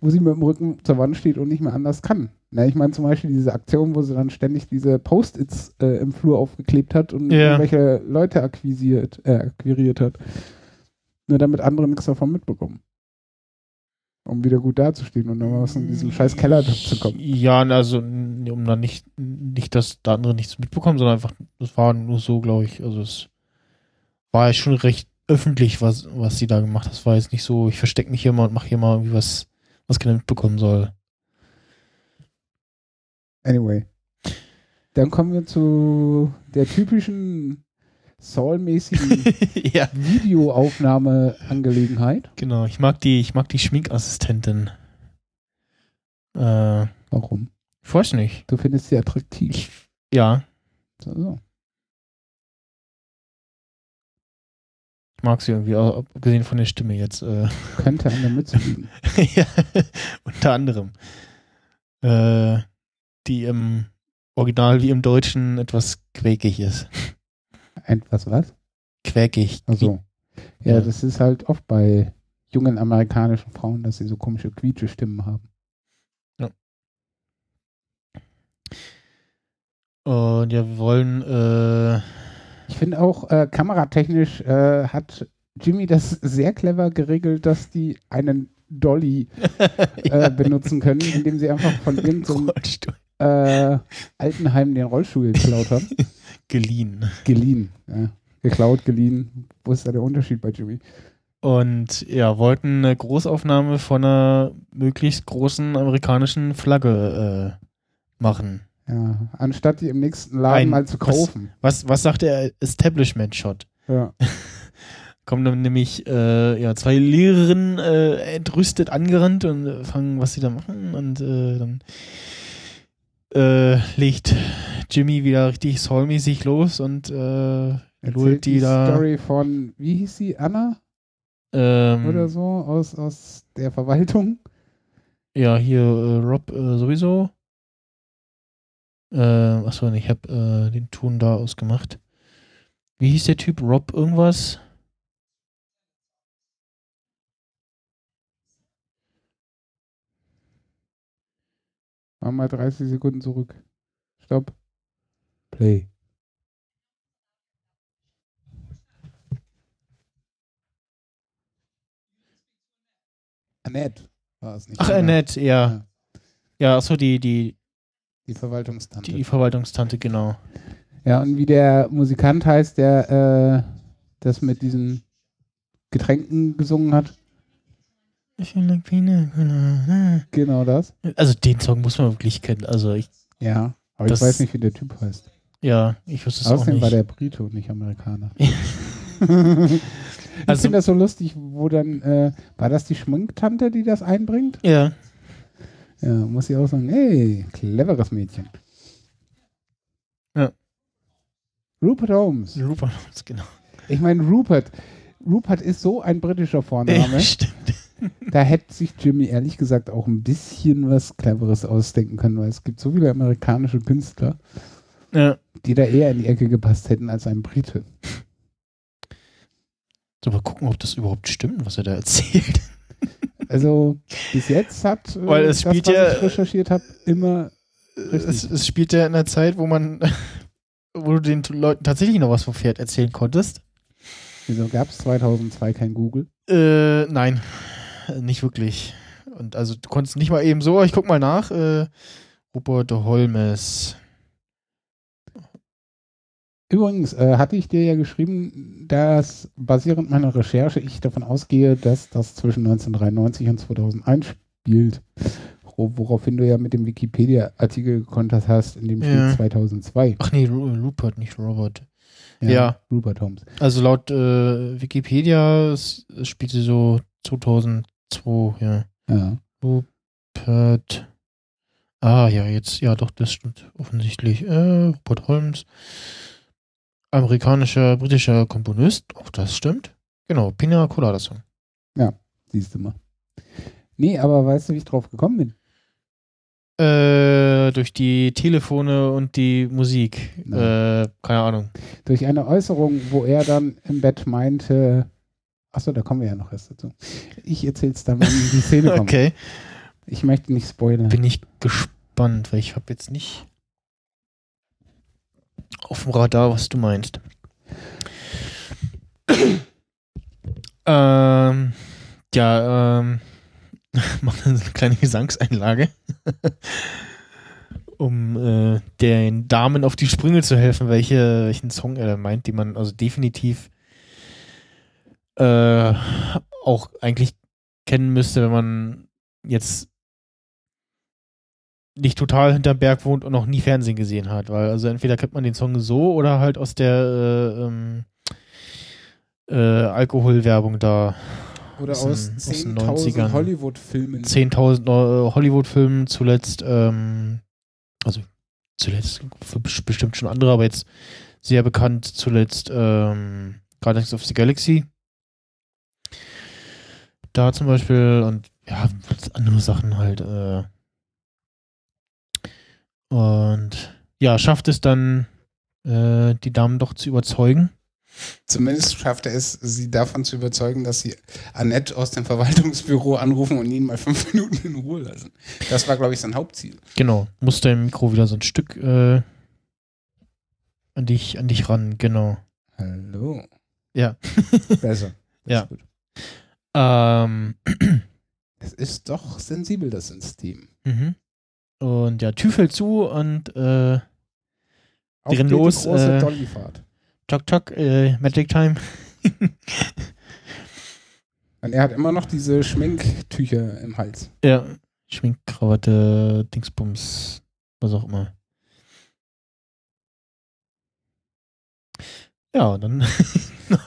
wo sie mit dem Rücken zur Wand steht und nicht mehr anders kann. Na, ich meine zum Beispiel diese Aktion, wo sie dann ständig diese Post-its äh, im Flur aufgeklebt hat und Ja. irgendwelche Leute akquisiert, äh, akquiriert hat. Nur damit andere nichts davon mitbekommen. Um wieder gut dazustehen und dann was in diesen scheiß Keller zu kommen. Ja, also um dann nicht, nicht, dass da andere nichts mitbekommen, sondern einfach, das war nur so, glaube ich. Also es war ja schon recht öffentlich, was, was sie da gemacht hat. Das war jetzt nicht so, ich verstecke mich hier mal und mache hier mal irgendwie was, was keiner mitbekommen soll. Anyway. Dann kommen wir zu der typischen Saul-mäßigen ja. Videoaufnahme-Angelegenheit. Genau, ich mag die, ich mag die Schminkassistentin. Äh, Warum? ich weiß nicht. Du findest sie attraktiv. Ich, ja, So, so. ich mag sie irgendwie, auch abgesehen von der Stimme jetzt. Äh, Könnte an der Mütze liegen. ja, unter anderem. Äh, die im Original wie im Deutschen etwas quäkig ist. Etwas was? Quäkig. Also. Ja, Ja. das ist halt oft bei jungen amerikanischen Frauen, dass sie so komische quietsche Stimmen haben. Ja. Und ja, wir wollen, äh, Ich finde auch, äh, kameratechnisch äh, hat Jimmy das sehr clever geregelt, dass die einen Dolly äh, benutzen können, indem sie einfach von irgendeinem Rollstuhl äh, Altenheim den Rollstuhl geklaut haben. geliehen. Geliehen. Ja. Geklaut, geliehen. Wo ist da der Unterschied bei Jimmy? Und ja, wollten eine Großaufnahme von einer möglichst großen amerikanischen Flagge äh, machen. Ja, anstatt die im nächsten Laden Ein- mal zu was- kaufen. Was, was sagt der Establishment-Shot? Ja. Kommen dann nämlich äh, ja, zwei Lehrerinnen äh, entrüstet angerannt und fangen, was sie da machen. Und äh, dann äh, legt Jimmy wieder richtig soulmäßig los und äh, lullt die, die da. Story von, wie hieß sie, Anna Ähm, oder so, aus, aus der Verwaltung. Ja, hier äh, Rob äh, sowieso. Äh, achso, ich habe äh, den Ton da ausgemacht. Wie hieß der Typ? Rob irgendwas? Mach mal 30 Sekunden zurück. Stopp. Play. Annette war es nicht. Ach, oder? Annette, ja. Ja. Ja, achso, die, die, Die Verwaltungstante. die Verwaltungstante, genau. Ja, und wie der Musikant heißt, der äh, das mit diesen Getränken gesungen hat. Genau das. Also den Song muss man wirklich kennen. Also ich, Ja. Aber ich weiß nicht, wie der Typ heißt. ja, ich wüsste es auch Außerdem nicht. war der Brite und nicht Amerikaner. Ich Also- finde das so lustig, wo dann, äh, war das die Schminktante, die das einbringt? ja, Ja, muss ich auch sagen, ey, cleveres Mädchen. Ja. Rupert Holmes. Rupert, genau. Ich meine, Rupert. Rupert ist so ein britischer Vorname. Ja, stimmt. Da hätte sich Jimmy ehrlich gesagt auch ein bisschen was Cleveres ausdenken können, weil es gibt so viele amerikanische Künstler, Ja. die da eher in die Ecke gepasst hätten als ein Brite. So, mal gucken, ob das überhaupt stimmt, was er da erzählt. Also bis jetzt hat, äh, Weil es das, spielt was ja- ich recherchiert habe, immer Es, es spielt ja in einer Zeit, wo man, wo du den Leuten tatsächlich noch was vom Pferd erzählen konntest. Wieso gab es 2002 kein Google? Äh, nein, nicht wirklich. Und also du konntest nicht mal eben so, ich guck mal nach. Äh, Rupert Holmes. Übrigens äh, hatte ich dir ja geschrieben, dass basierend meiner Recherche ich davon ausgehe, dass das zwischen 1993 und 2001 spielt. Wo- Woraufhin du ja mit dem Wikipedia-Artikel gekontert hast, in dem steht Ja. 2002. Ach nee, Ru Rupert, nicht Robert. Ja. Rupert Holmes. Also laut äh, Wikipedia spielte so 2002, ja. Ja. Rupert. Ah, ja, jetzt, ja, doch, das stimmt offensichtlich. Äh, Rupert Holmes. Amerikanischer, britischer Komponist. Auch das stimmt. Genau, Pina Colada Song. Siehst du mal. Nee, aber weißt du, wie ich drauf gekommen bin? Äh, durch die Telefone und die Musik. Äh, keine Ahnung. Durch eine Äußerung, wo er dann im Bett meinte, achso, da kommen wir ja noch erst dazu. Ich erzähl's dann, wenn die Szene kommt. Okay. Ich möchte nicht spoilern. Bin ich gespannt, weil ich habe jetzt nicht auf dem Radar, was du meinst. ähm, ja, ähm, mach dann so eine kleine Gesangseinlage, um äh, den Damen auf die Sprünge zu helfen, welche, welchen Song er meint, den man also definitiv äh, auch eigentlich kennen müsste, wenn man jetzt nicht total hinterm Berg wohnt und noch nie Fernsehen gesehen hat, weil also entweder kennt man den Song so oder halt aus der äh, ähm, äh, Alkoholwerbung da. Oder aus aus, den- aus den 10.000 90ern. Hollywood-Filmen. 10.000 äh, Hollywood-Filmen zuletzt, ähm, also zuletzt bestimmt schon andere, aber jetzt sehr bekannt zuletzt ähm, Guardians of the Galaxy. Da zum Beispiel und ja, andere Sachen halt. Äh, und ja, schafft es dann, äh, die Damen doch zu überzeugen. Zumindest schafft er es, sie davon zu überzeugen, dass sie Annette aus dem Verwaltungsbüro anrufen und ihn mal fünf Minuten in Ruhe lassen. Das war, glaube ich, sein Hauptziel. Genau, musste im Mikro wieder so ein Stück äh, an dich, an dich ran, genau. Hallo. Ja. Besser. Das Ja. gut. Ähm, Es ist doch sensibel, das System. mhm. Und ja, Tür fällt zu und äh, Auf die los, große äh, Dollyfahrt. Tok Tok, äh, Magic Time. Und er hat immer noch diese Schminktücher im Hals. ja, Schminkkrawatte, Dingsbums, was auch immer. Ja, dann.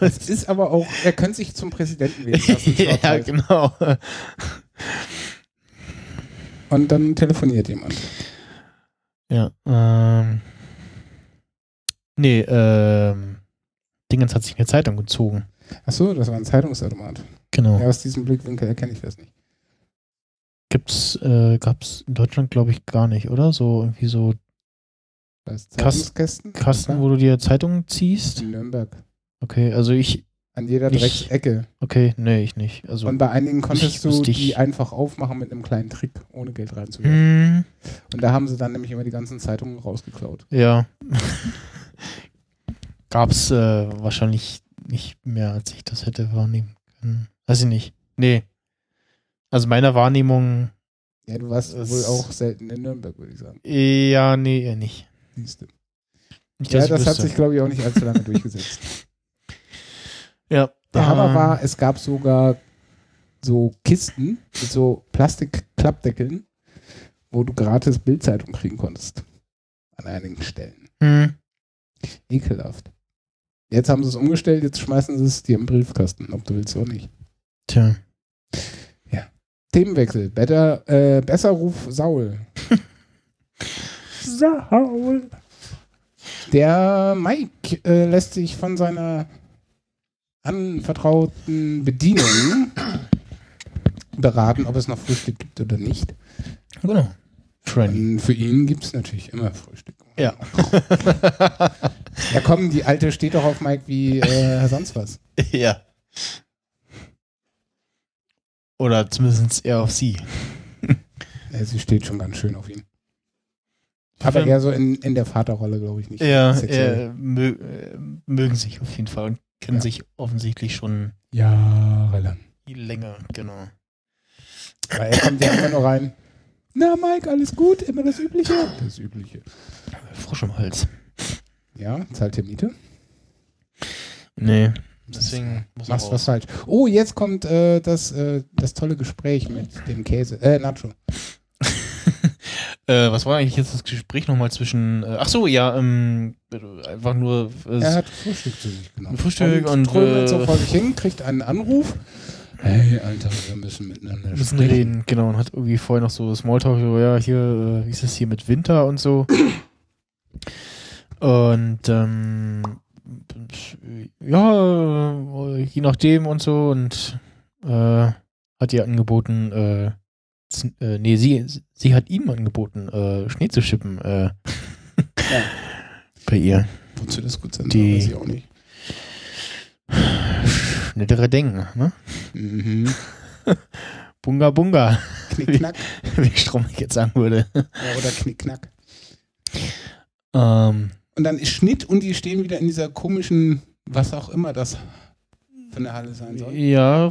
Es ist aber auch, er könnte sich zum Präsidenten wählen lassen. ja, genau. Und dann telefoniert jemand. Ja, ähm. Nee, ähm. Dingens hat sich eine Zeitung gezogen. Achso, das war ein Zeitungsautomat. Genau. Ja, aus diesem Blickwinkel erkenne ich das nicht. Gibt's, äh, gab's in Deutschland, glaube ich, gar nicht, oder? So irgendwie so Kasten-. Kasten, wo du dir Zeitungen ziehst. in Nürnberg. Okay, also ich, An jeder Nicht- Drecksecke. okay, nee, ich nicht. Also, Und bei einigen konntest Ich du ich- die einfach aufmachen mit einem kleinen Trick, ohne Geld reinzuwerfen. hm, Und da haben sie dann nämlich immer die ganzen Zeitungen rausgeklaut. ja. Gab's äh, wahrscheinlich nicht mehr, als ich das hätte wahrnehmen können. Weiß ich nicht. Nee. Also meiner Wahrnehmung, Ja, du warst wohl auch selten in Nürnberg, würde ich sagen. ja, nee, eher nicht. Siehste. nicht Ja, das hat sich, glaube ich, auch nicht allzu lange durchgesetzt. Ja. Der Hammer ähm, war, es gab sogar so Kisten mit so Plastik-Klappdeckeln, wo du gratis Bildzeitung kriegen konntest. An einigen Stellen. Hm, Ekelhaft. Jetzt haben sie es umgestellt, jetzt schmeißen sie es dir im Briefkasten, ob du willst oder nicht. tja. Themenwechsel. Better, äh, besser Ruf Saul. Saul. Der Mike äh, lässt sich von seiner anvertrauten Bedienung beraten, ob es noch Frühstück gibt oder nicht. Genau. Friendly. Und für ihn gibt es natürlich immer Frühstück. Ja. Ja, komm, die alte steht doch auf Mike wie äh, sonst was. ja. Oder zumindest eher auf sie. Ja, sie steht schon ganz schön auf ihn. Aber eher so in, in der Vaterrolle, glaube ich nicht. Ja, äh, mö mögen sich auf jeden Fall und kennen Ja. sich offensichtlich schon Jahrelang. länger, genau. Aber er kommt ja immer nur rein. Na, Mike, alles gut? Immer das Übliche? Das Übliche. Frosch im Hals. Ja, zahlt ihr Miete? Nee, deswegen muss Machst was raus. falsch. Oh, jetzt kommt äh, das, äh, das tolle Gespräch mit dem Käse. Äh, Nacho. Äh, was war eigentlich jetzt das Gespräch nochmal zwischen. Äh, ach so, ja, ähm, einfach nur. Äh, Er hat Frühstück zu sich genommen. Frühstück und, trödelt so äh, vor sich hin, kriegt einen Anruf. Hey, Alter, wir müssen miteinander müssen sprechen. reden, genau, und hat irgendwie vorher noch so Smalltalk, so, ja, hier, äh, wie ist es hier mit Winter und so. Und, ähm, ja, äh, je nachdem und so, und, äh, hat ihr angeboten, äh, nee, sie, sie hat ihm angeboten, äh, Schnee zu schippen, äh, Ja. bei ihr. Wozu das gut sein Die- soll, weiß ich auch nicht. Nettere Denken, ne? Mhm. Bunga Bunga, Knickknack. wie Stromberg jetzt sagen würde. ja, oder Knickknack. Ähm, Und dann ist Schnitt und die stehen wieder in dieser komischen, was auch immer das von der Halle sein soll. Ja,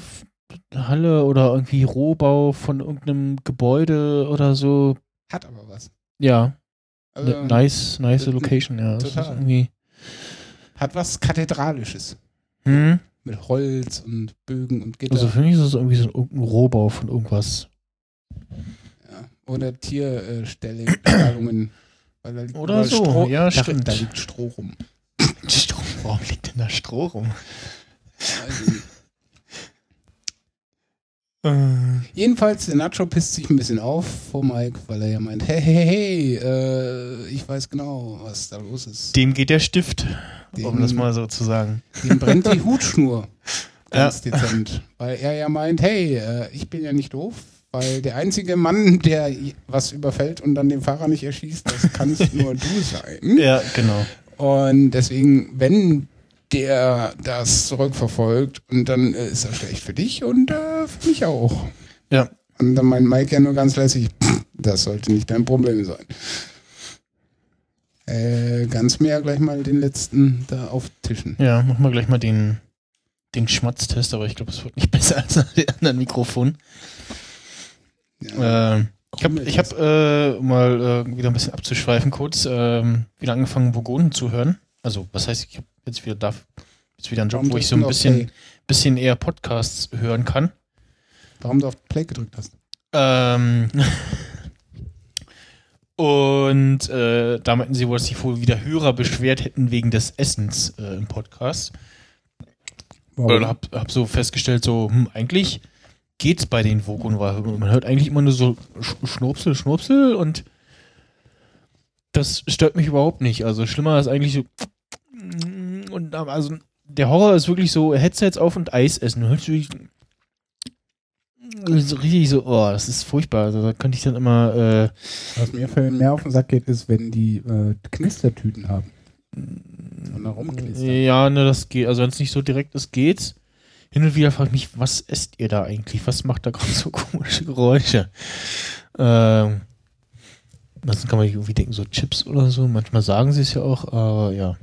Halle oder irgendwie Rohbau von irgendeinem Gebäude oder so. Hat aber was. Ja, Also, nice, nice äh, Location, ja. Total. Hat was Kathedralisches. Hm? Mit Holz und Bögen und Gitter. Also für mich ist es irgendwie so ein Rohbau von irgendwas. ja. Oder Tierstallungen. Weil da liegt Oder so, Stroh, ja, da. Da liegt Stroh rum. Stroh, warum liegt denn da Stroh rum? Also, jedenfalls, der Nacho pisst sich ein bisschen auf vor Mike, weil er ja meint, hey, hey, hey, äh, ich weiß genau, was da los ist. Dem geht der Stift, um Dem- das mal so zu sagen. Dem brennt die Hutschnur. Ganz dezent. Weil er ja meint, hey, äh, ich bin ja nicht doof, weil der einzige Mann, der was überfällt und dann den Fahrer nicht erschießt, das kannst nur du sein. Ja, genau. Und deswegen, wenn der das zurückverfolgt und dann äh, ist das schlecht für dich und äh, für mich auch. Ja. Und dann meint Mike ja nur ganz lässig, "Pff, das sollte nicht dein Problem sein. Äh, ganz mir gleich mal den letzten da auftischen. Ja, machen wir gleich mal den, den Schmatztest, aber ich glaube, es wird nicht besser als den anderen Mikrofonen. Ja. Äh, ich habe, ich hab, äh, mal äh, wieder ein bisschen abzuschweifen kurz, ähm, wieder angefangen, Vogonen zu hören. Also, was heißt, ich habe jetzt wieder darf, jetzt wieder einen Job, Warum wo ich so ein bisschen, bisschen eher Podcasts hören kann. Warum du auf Play gedrückt hast. Ähm, und äh, da meinten sie wohl, dass sich wohl wieder Hörer beschwert hätten wegen des Essens äh, im Podcast. Warum? Oder hab, hab so festgestellt, so, hm, eigentlich geht's bei den Vogon, weil man hört eigentlich immer nur so Sch- Schnurpsel, Schnurpsel und das stört mich überhaupt nicht. Also schlimmer ist eigentlich so und also der Horror ist wirklich so Headsets auf und Eis essen. Du hörst wirklich so richtig so, oh, das ist furchtbar. Also da könnte ich dann immer äh, Was mir für mehr auf den Sack geht, ist, wenn die äh, Knistertüten haben. Und da rumknistern. Ja, ne, das geht. Also wenn es nicht so direkt ist, geht's. Hin und wieder frage ich mich, was esst ihr da eigentlich? Was macht da gerade so komische Geräusche? Ähm, ansonsten kann man irgendwie denken, so Chips oder so. Manchmal sagen sie es ja auch, aber ja.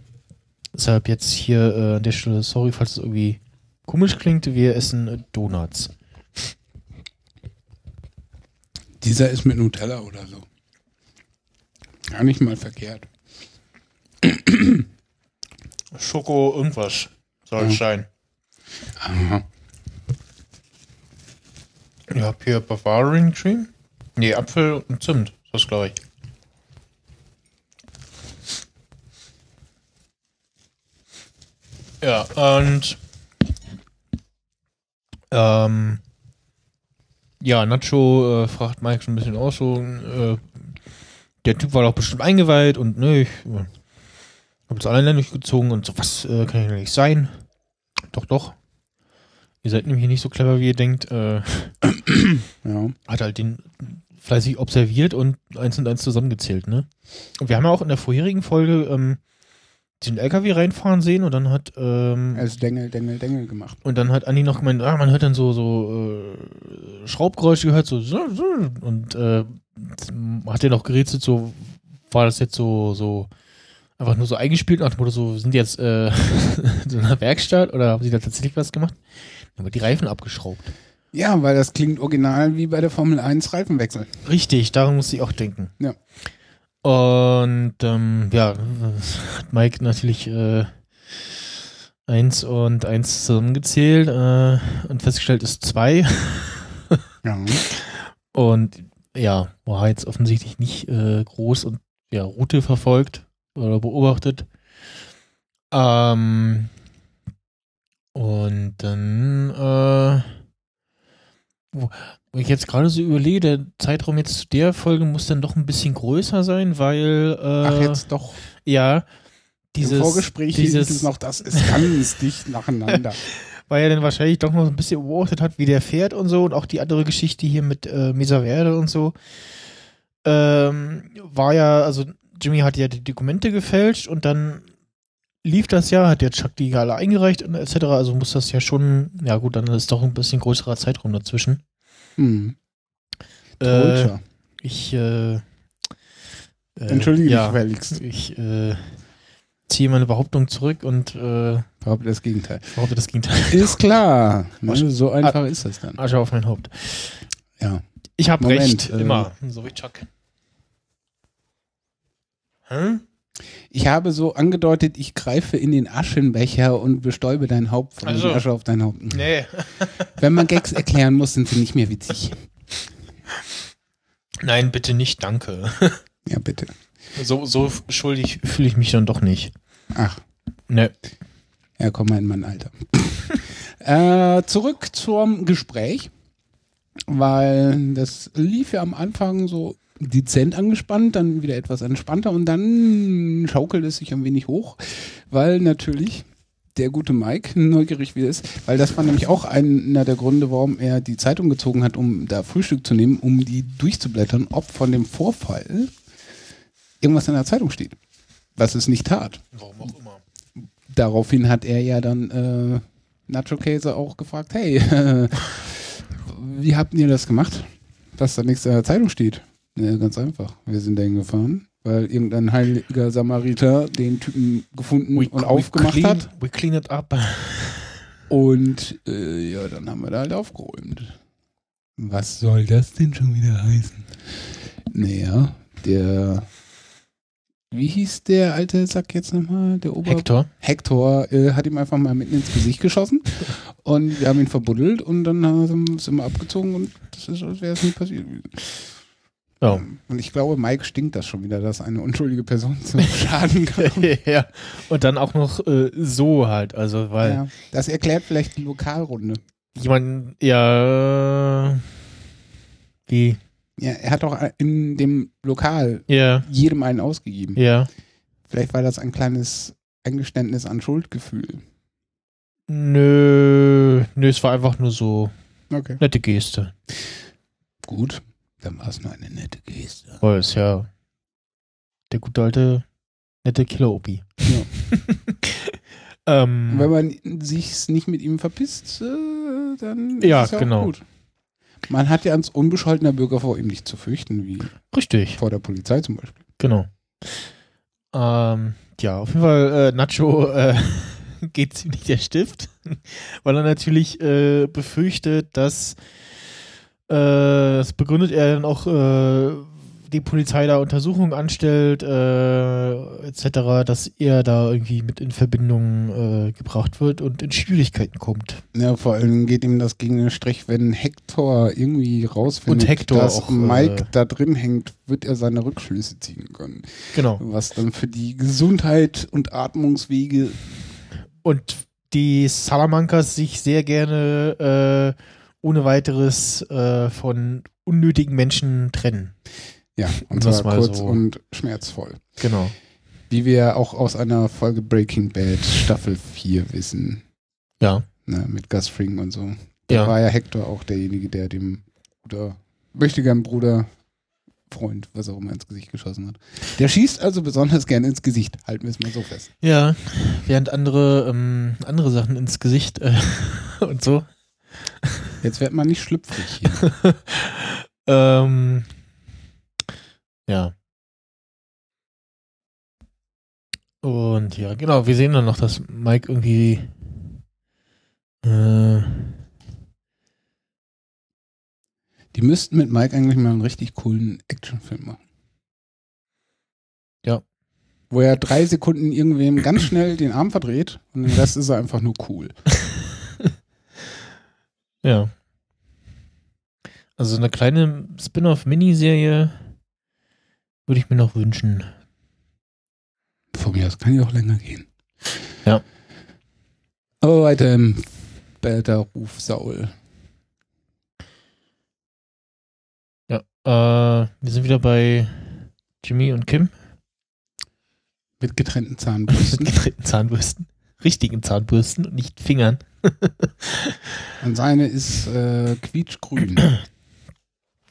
Deshalb jetzt hier äh, an der Stelle, sorry, falls es irgendwie komisch klingt, wir essen äh, Donuts. Dieser ist mit Nutella oder so. Gar nicht mal verkehrt. Schoko irgendwas soll Ja. sein. Aha. Ich hab hier Bavarian Cream. Nee, Apfel und Zimt. Das glaube ich. Ja, und ähm, ja, Nacho äh, fragt Mike schon ein bisschen aus, so, äh, der Typ war doch bestimmt eingeweiht und ne, ich äh, hab jetzt alleine durchgezogen und so, was äh, kann ja nicht sein? Doch, doch. Ihr seid nämlich nicht so clever, wie ihr denkt. Äh, Ja. hat halt den fleißig observiert und eins und eins zusammengezählt, ne? Und wir haben ja auch in der vorherigen Folge ähm, den LKW reinfahren sehen und dann hat ähm, ist Dengel, Dengel, Dengel gemacht. und dann hat Andi noch gemeint, ah, man hört dann so so äh, Schraubgeräusche gehört, so, und äh, hat er noch gerätselt, so war das jetzt so so einfach nur so eingespielt nach dem Motto, so sind die jetzt äh, in so einer Werkstatt oder haben sie da tatsächlich was gemacht? Aber die Reifen abgeschraubt. Ja, weil das klingt original wie bei der Formel 1 Reifenwechsel. Richtig, daran muss ich auch denken. Ja. Und ähm, ja, hat Mike natürlich äh, eins und eins zusammengezählt äh, und festgestellt ist zwei. Ja. Und ja, war jetzt offensichtlich nicht äh, groß und ja, Route verfolgt oder beobachtet. Ähm, und dann, äh, wo, wo ich jetzt gerade so überlege, der Zeitraum jetzt zu der Folge muss dann doch ein bisschen größer sein, weil, äh, Ach, jetzt doch. ja, dieses, Im Vorgespräch hieß dieses, es noch, das ist ganz dicht nacheinander. weil er dann wahrscheinlich doch noch ein bisschen beobachtet hat, wie der fährt und so und auch die andere Geschichte hier mit äh, Mesaverde und so. Ähm, war ja, also Jimmy hat ja die Dokumente gefälscht und dann lief das ja, hat der Chuck die alle eingereicht und etc. Also muss das ja schon, ja gut, dann ist doch ein bisschen größerer Zeitraum dazwischen. Hm. Äh, ich äh, äh, Entschuldige ja, Felix. Ich äh, ziehe meine Behauptung zurück und äh, Behaupte das Gegenteil. behaupte das Gegenteil. Ist klar. Ne, so einfach ist das dann. Asche auf mein Haupt. Ja. Ich habe recht, äh, immer. So wie Chuck. Hm? Ich habe so angedeutet, ich greife in den Aschenbecher und bestäube dein Haupt von Also. der Asche auf dein Haupt. Nee. Wenn man Gags erklären muss, sind sie nicht mehr witzig. Nein, bitte nicht, danke. Ja, bitte. So, so schuldig fühle ich mich dann doch nicht. Ach, Nee. ja, komm mal in mein Alter. äh, zurück zum Gespräch, weil das lief ja am Anfang so dezent angespannt, dann wieder etwas entspannter und dann schaukelt es sich ein wenig hoch, weil natürlich der gute Mike neugierig wieder ist, weil das war nämlich auch einer der Gründe, warum er die Zeitung gezogen hat, um da Frühstück zu nehmen, um die durchzublättern, ob von dem Vorfall irgendwas in der Zeitung steht. Was es nicht tat. Warum auch immer. Daraufhin hat er ja dann äh, Nacho Käse auch gefragt, hey, wie habt ihr das gemacht, dass da nichts in der Zeitung steht? Ja, ganz einfach. Wir sind dahin gefahren, weil irgendein heiliger Samariter den Typen gefunden und aufgemacht clean, hat. We clean it up. Und äh, ja, dann haben wir da halt aufgeräumt. Was soll das denn schon wieder heißen? Naja, der. Wie hieß der alte Sack jetzt nochmal? Der Ober Hector. Hector äh, hat ihm einfach mal mitten ins Gesicht geschossen und wir haben ihn verbuddelt und dann haben wir- sind wir abgezogen und das ist, als wäre es nie passiert. Ja. Und ich glaube, Mike stinkt das schon wieder, dass eine unschuldige Person zum Schaden kam. ja. Und dann auch noch äh, so halt, also weil ja, das erklärt vielleicht die Lokalrunde. jemand ja wie Ja, er hat doch in dem Lokal ja jedem einen ausgegeben. ja Vielleicht war das ein kleines Eingeständnis an Schuldgefühl. nö nö es war einfach nur so Okay. nette Geste Gut, dann war es nur eine nette Geste. weil es ja der gute alte nette Killer Opi ähm, Wenn man sich nicht mit ihm verpisst, äh, dann Ja, ist es ja genau. auch gut. Man hat ja als unbescholtener Bürger vor ihm nicht zu fürchten, wie richtig vor der Polizei zum Beispiel. Genau. Ähm, ja, auf jeden Fall, äh, Nacho äh, geht ziemlich der Stift, weil er natürlich äh, befürchtet, dass das begründet er dann auch äh, die Polizei da Untersuchungen anstellt, äh, etc., dass er da irgendwie mit in Verbindung äh, gebracht wird und in Schwierigkeiten kommt. Ja, vor allem geht ihm das gegen den Strich, wenn Hector irgendwie rausfindet, dass auch, Mike äh, da drin hängt, wird er seine Rückschlüsse ziehen können. Genau. Was dann für die Gesundheit und Atmungswege und die Salamancas sich sehr gerne äh, ohne weiteres äh, von unnötigen Menschen trennen. Ja, und zwar kurz so- und schmerzvoll. Genau. Wie wir auch aus einer Folge Breaking Bad Staffel 4 wissen. Ja. Ne, mit Gus Fring und so. Da Ja. war ja Hector auch derjenige, der dem Bruder, möchte gern Bruder, Freund, was auch immer ins Gesicht geschossen hat. Der schießt also besonders gerne ins Gesicht. Halten wir es mal so fest. Ja. Während andere ähm, andere Sachen ins Gesicht äh, und so. Jetzt wird man nicht schlüpfrig hier. ähm, ja. Und ja, genau, wir sehen dann noch, dass Mike irgendwie äh, Die müssten mit Mike eigentlich mal einen richtig coolen Actionfilm machen. Ja. Wo er drei Sekunden irgendwem ganz schnell den Arm verdreht und den Rest ist er einfach nur cool. Ja. Also eine kleine Spin-off-Miniserie würde ich mir noch wünschen. Von mir aus kann ja auch länger gehen. Ja. Aber weiter im Bälter Ruf Saul. Ja. Äh, wir sind wieder bei Jimmy und Kim Mit getrennten mit Zahnbürsten. getrennten Zahnbürsten. Richtigen Zahnbürsten und nicht Fingern. Und seine ist äh, quietschgrün.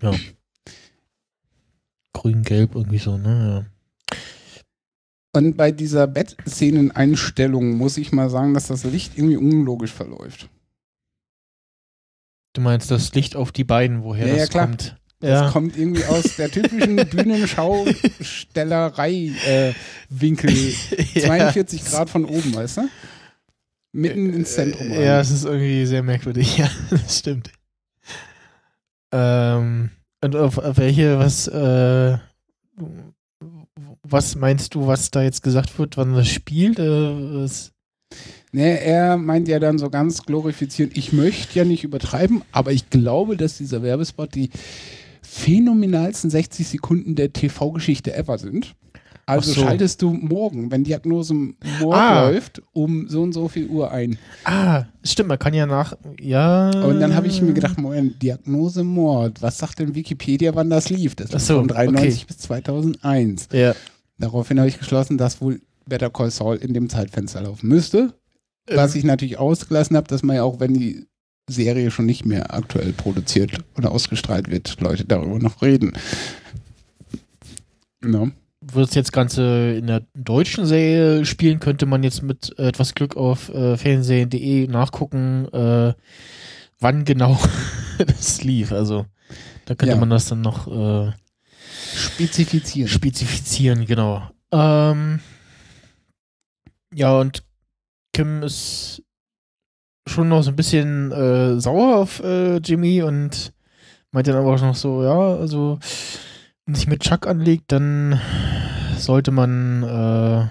Grün-Gelb irgendwie so, ne? Und bei dieser Bettszeneneinstellung muss ich mal sagen, dass das Licht irgendwie unlogisch verläuft. Du meinst das Licht auf die beiden, woher Ja, das ja, klar. kommt? Das Ja. kommt irgendwie aus der typischen Bühnenschaustellerei-Winkel. 42 Grad von oben, weißt du? Mitten ins Zentrum. rein. Ja, es ist irgendwie sehr merkwürdig, ja, das stimmt. Ähm, und auf, auf welche, was, äh, was meinst du, was da jetzt gesagt wird, wann das spielt? Äh, was, Nee, er meint ja dann so ganz glorifizierend, ich möchte ja nicht übertreiben, aber ich glaube, dass dieser Werbespot die phänomenalsten 60 Sekunden der TV-Geschichte ever sind. Also so. schaltest du morgen, wenn Diagnose Mord Ah. läuft, um so und so viel Uhr ein. ah, stimmt, man kann ja nach, ja. Und dann habe ich mir gedacht, Moment, Diagnose Mord, was sagt denn Wikipedia, wann das lief? Das lief so, von 93 okay. bis 2001. Ja, Daraufhin habe ich geschlossen, dass wohl Better Call Saul in dem Zeitfenster laufen müsste. Was ähm, ich natürlich ausgelassen habe, dass man ja auch, wenn die Serie schon nicht mehr aktuell produziert oder ausgestrahlt wird, Leute darüber noch reden. No. Wird es jetzt Ganze in der deutschen Serie spielen, könnte man jetzt mit äh, etwas Glück auf äh, fernsehen.de nachgucken, äh, wann genau das lief. Also da könnte Ja. man das dann noch äh, Spezifizieren. Spezifizieren, genau. Ähm, ja, und Kim ist schon noch so ein bisschen äh, sauer auf äh, Jimmy und meint dann aber auch noch so, ja, also sich mit Chuck anlegt, dann sollte man äh,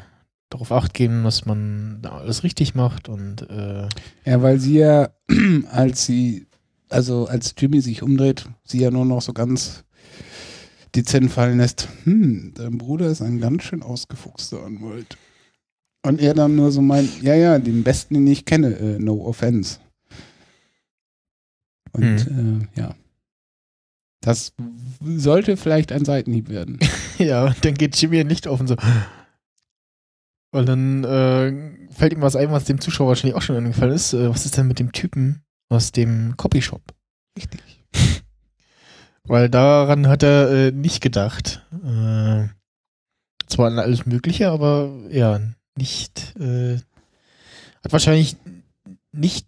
darauf acht geben, dass man da alles richtig macht und äh, Ja, weil sie ja, als sie, also als Jimmy sich umdreht, sie ja nur noch so ganz dezent fallen lässt, hm, dein Bruder ist ein ganz schön ausgefuchster Anwalt. Und er dann nur so meint, ja, ja, den besten, den ich kenne, äh, no offense. Und äh, ja. Das sollte vielleicht ein Seitenhieb werden. ja, dann geht Jimmy nicht auf und so. Und dann äh, fällt ihm was ein, was dem Zuschauer wahrscheinlich auch schon eingefallen ist. Äh, was ist denn mit dem Typen aus dem Copyshop? Richtig. Weil daran hat er äh, nicht gedacht. Äh, zwar an alles Mögliche, aber ja, nicht. Äh, hat wahrscheinlich nicht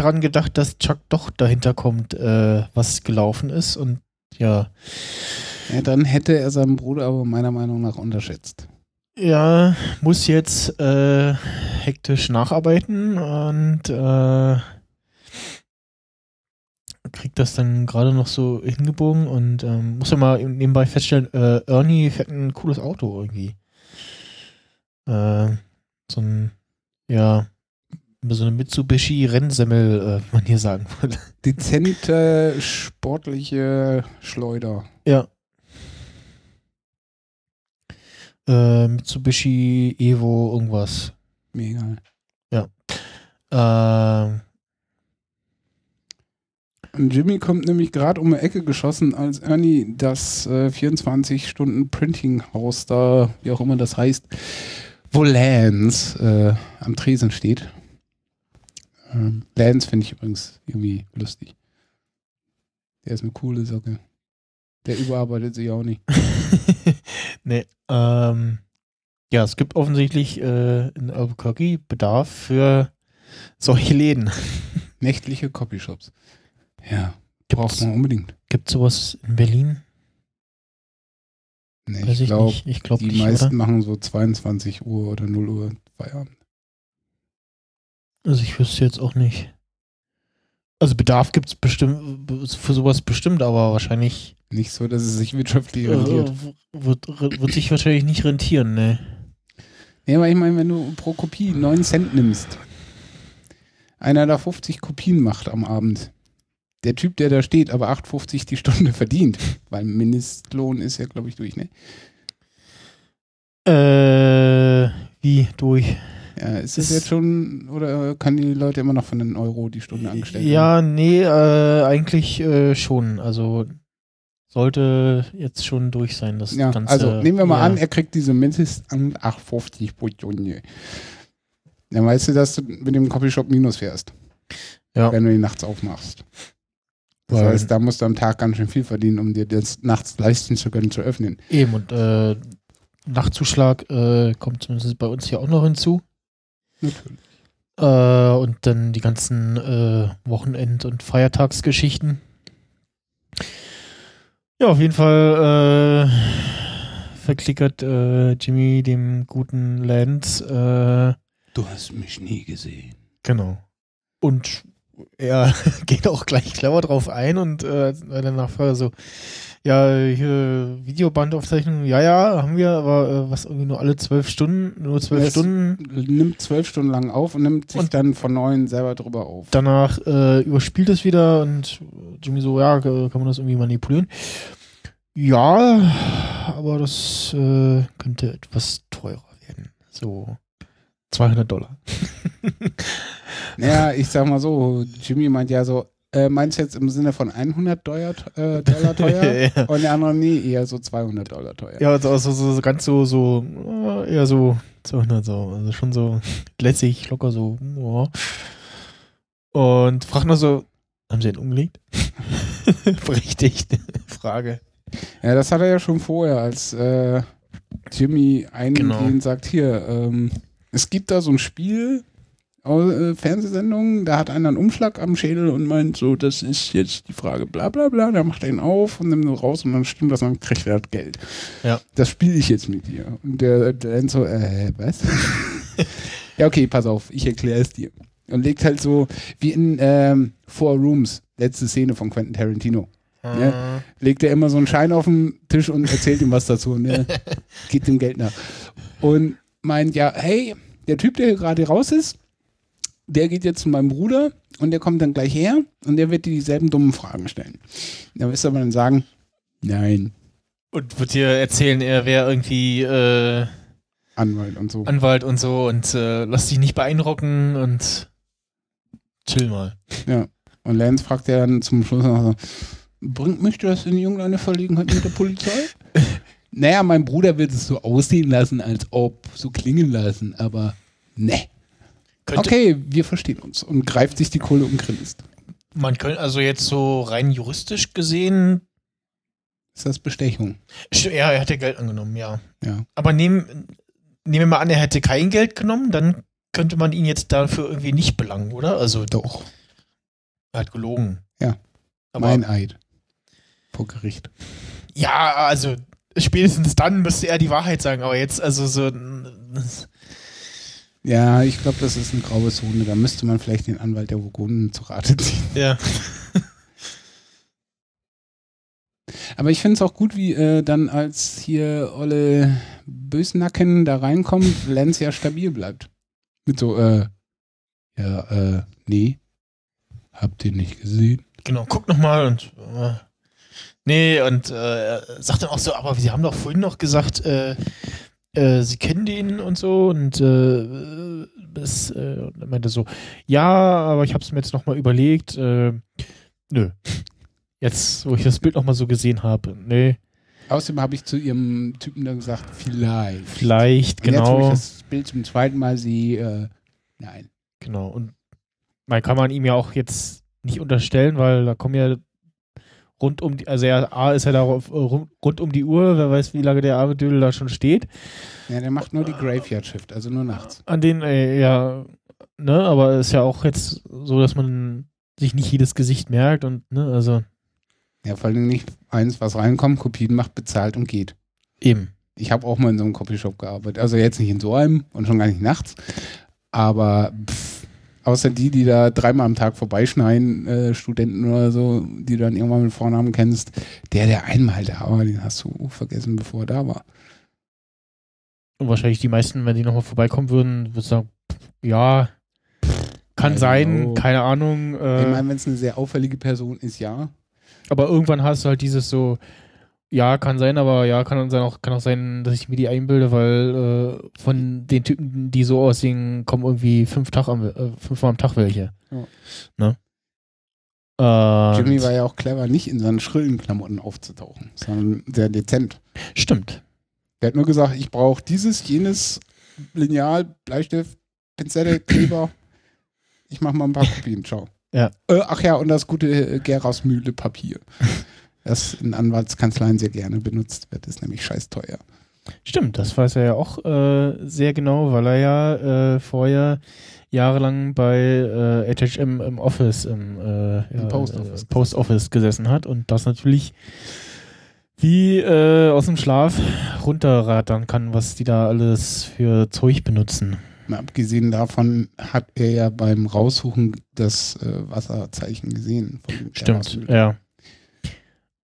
daran gedacht, dass Chuck doch dahinter kommt, äh, was gelaufen ist. Und ja, Ja, dann hätte er seinen Bruder aber meiner Meinung nach unterschätzt. ja, muss jetzt äh, hektisch nacharbeiten und äh, kriegt das dann gerade noch so hingebogen und ähm, muss ja mal nebenbei feststellen, äh, Ernie fährt ein cooles Auto irgendwie. Äh, so ein, ja, so eine Mitsubishi-Rennsemmel, äh, man hier sagen würde. Dezente, sportliche Schleuder. Ja. Äh, Mitsubishi Evo irgendwas. Mega. Äh, Und Jimmy kommt nämlich gerade um die Ecke geschossen, als Ernie das äh, 24-Stunden-Printing-Haus da, wie auch immer das heißt, wo Lance äh, am Tresen steht. Ähm, Lance finde ich übrigens irgendwie lustig. Der ist eine coole Socke. Der überarbeitet sich auch nicht. nee, ähm, ja, es gibt offensichtlich äh, in Albuquerque Bedarf für solche Läden. Nächtliche Copyshops. Ja, braucht Gibt's, man unbedingt. gibt's sowas in Berlin? Nee, Weiß ich glaube, glaube die nicht, meisten oder? machen so 22 Uhr oder 0 Uhr Feierabend. Also ich wüsste jetzt auch nicht. Also Bedarf gibt's bestimmt für sowas bestimmt, aber wahrscheinlich Nicht so, dass es sich wirtschaftlich äh, rentiert. wird, wird sich wahrscheinlich nicht rentieren, ne? Ja, aber ich meine, wenn du pro Kopie 9 Cent nimmst, einer da 50 Kopien macht am Abend, der Typ, der da steht, aber 8,50 die Stunde verdient, weil Mindestlohn ist ja, glaube ich, durch, ne? Äh, wie durch? Ja, ist das jetzt schon, oder kann die Leute immer noch von einen Euro die Stunde angestellt werden? Ja, nee, äh, eigentlich äh, schon. Also sollte jetzt schon durch sein, das Ja, Ganze. also nehmen wir mal ja. an, er kriegt diese Mindestamt 8,50 pro Stunde. Dann weißt du, dass du mit dem Copyshop minus fährst, Ja. wenn du ihn nachts aufmachst. Das heißt, da musst du am Tag ganz schön viel verdienen, um dir das nachts leisten zu können, zu öffnen. Eben, und äh, Nachtzuschlag äh, kommt zumindest bei uns hier auch noch hinzu. Natürlich. Äh, und dann die ganzen äh, Wochenend- und Feiertagsgeschichten. Ja, auf jeden Fall äh, verklickert äh, Jimmy dem guten Lance. Äh, Du hast mich nie gesehen. genau. Und er geht auch gleich clever drauf ein und äh, der Nachfrage so, ja, hier Videobandaufzeichnung, ja, ja, haben wir, aber äh, was irgendwie nur alle zwölf Stunden, nur zwölf Es- Stunden. Nimmt zwölf Stunden lang auf und nimmt sich Und- dann von neun selber drüber auf. Danach äh, überspielt es wieder und Jimmy so, ja, äh, kann man das irgendwie manipulieren? Ja, aber das äh, könnte etwas teurer werden. So 200 Dollar. Naja, ich sag mal so, Jimmy meint ja so, äh, meinst du jetzt im Sinne von 100 Dollar, äh, Dollar teuer? ja, Und der andere, nee, eher so 200 Dollar teuer. ja also, also so, so ganz so, so, äh, eher so 200 so. Also schon so lässig, locker so. Ja. Und fragt noch so, haben sie ihn umgelegt? Berechtigt. Frage. Ja, das hat er ja schon vorher, als äh, Jimmy eingehend Genau. sagt, hier, ähm, es gibt da so ein Spiel, äh, Fernsehsendungen, da hat einer einen Umschlag am Schädel und meint so, das ist jetzt die Frage, bla bla bla, dann macht er ihn auf und nimmt ihn raus und dann stimmt das und dann kriegt er das Geld. Ja. Das spiele ich jetzt mit dir. Und der, der dann so, äh, was? ja, okay, pass auf, ich erkläre es dir. Und legt halt so, wie in ähm, Four Rooms, letzte Szene von Quentin Tarantino. Ne? Legt er immer so einen Schein auf den Tisch und erzählt ihm was dazu. Ne? Geht dem Geld nach. Und meint ja, hey, der Typ, der hier gerade raus ist, der geht jetzt zu meinem Bruder und der kommt dann gleich her und der wird dir dieselben dummen Fragen stellen. Da wirst du aber dann sagen, nein, Und wird dir erzählen, er wäre irgendwie äh, Anwalt und so. Anwalt und so und äh, lass dich nicht beeindrucken und chill mal. Ja. Und Lance fragt ja dann zum Schluss noch so, bringt mich das in irgendeine Verlegenheit mit der Polizei? naja, mein Bruder wird es so aussehen lassen, als ob, so klingen lassen, aber ne. Könnte, Okay, wir verstehen uns. Und greift sich die Kohle und grinst. Man könnte also jetzt so rein juristisch gesehen, Ist das Bestechung? st- ja, er hätte Geld angenommen, ja. Ja. Aber nehmen, nehmen wir mal an, er hätte kein Geld genommen, dann könnte man ihn jetzt dafür irgendwie nicht belangen, oder? Also Doch. er hat gelogen. Ja. Aber mein Eid. Vor Gericht. ja, also spätestens dann müsste er die Wahrheit sagen, aber jetzt also so Ja, ich glaube, das ist eine graue Zone. Da müsste man vielleicht den Anwalt der Vogonen zu Rate ziehen. ja. Aber ich finde es auch gut, wie äh, dann als hier Olle Bösnacken da reinkommt, Lenz ja stabil bleibt. Mit so, äh, ja, äh, nee. Habt ihr nicht gesehen? Genau, guck noch mal und äh, nee und äh, er sagt dann auch so, aber sie haben doch vorhin noch gesagt, äh, äh, sie kennen den und so und äh, das, äh, und er meinte so, ja, aber ich habe es mir jetzt noch mal überlegt, äh, nö. Jetzt, wo ich das Bild noch mal so gesehen habe, nee, Außerdem habe ich zu ihrem Typen dann gesagt, vielleicht. vielleicht, Und jetzt, wo ich genau, das Bild zum zweiten Mal sehe, äh, nein. genau. Und man kann man ihm ja auch jetzt nicht unterstellen, weil da kommen ja rund um die, also er, A ist er da auf, äh, rund, rund um die Uhr, wer weiß, wie lange der arme Dödel da schon steht. Ja, der macht nur die Graveyard Shift, also nur nachts. An den, äh, ja, ne, aber ist ja auch jetzt so, dass man sich nicht jedes Gesicht merkt und, ne, also Ja, vor allem nicht eins, was reinkommt, Kopien macht, bezahlt und geht. eben. Ich habe auch mal in so einem Copyshop gearbeitet. Also jetzt nicht in so einem und schon gar nicht nachts. Aber pff, außer die, die da dreimal am Tag vorbeischneiden, äh, Studenten oder so, die du dann irgendwann mit Vornamen kennst, der, der einmal da war, den hast du vergessen, bevor er da war. Und wahrscheinlich die meisten, wenn die nochmal vorbeikommen würden, würde ich sagen, ja, kann sein, know. keine Ahnung. ich Äh, meine, wenn es eine sehr auffällige Person ist, ja. aber irgendwann hast du halt dieses so, ja, kann sein, aber ja, kann sein, auch, kann auch sein, dass ich mir die einbilde, weil äh, von den Typen, die so aussehen, kommen irgendwie fünf Tag am, äh, fünfmal am Tag welche. Ja. Ne? Und- Jimmy war ja auch clever, nicht in seinen schrillen Klamotten aufzutauchen, sondern sehr dezent. Stimmt. Der hat nur gesagt, ich brauche dieses, jenes, Lineal, Bleistift, Pinzette, Kleber. Ich mache mal ein paar Kopien, ciao. Ja. Äh, ach ja, und das gute äh, Gerausmühle Papier. Das in Anwaltskanzleien sehr gerne benutzt wird, ist nämlich scheiß teuer. Stimmt, das weiß er ja auch äh, sehr genau, weil er ja äh, vorher jahrelang bei äh, HHM im Office, im, äh, ja, Post Office äh, Post Office gesessen hat und das natürlich wie äh, aus dem Schlaf runterrattern kann, was die da alles für Zeug benutzen. Mal abgesehen davon hat er ja beim Raussuchen das Wasserzeichen gesehen. Stimmt, ja.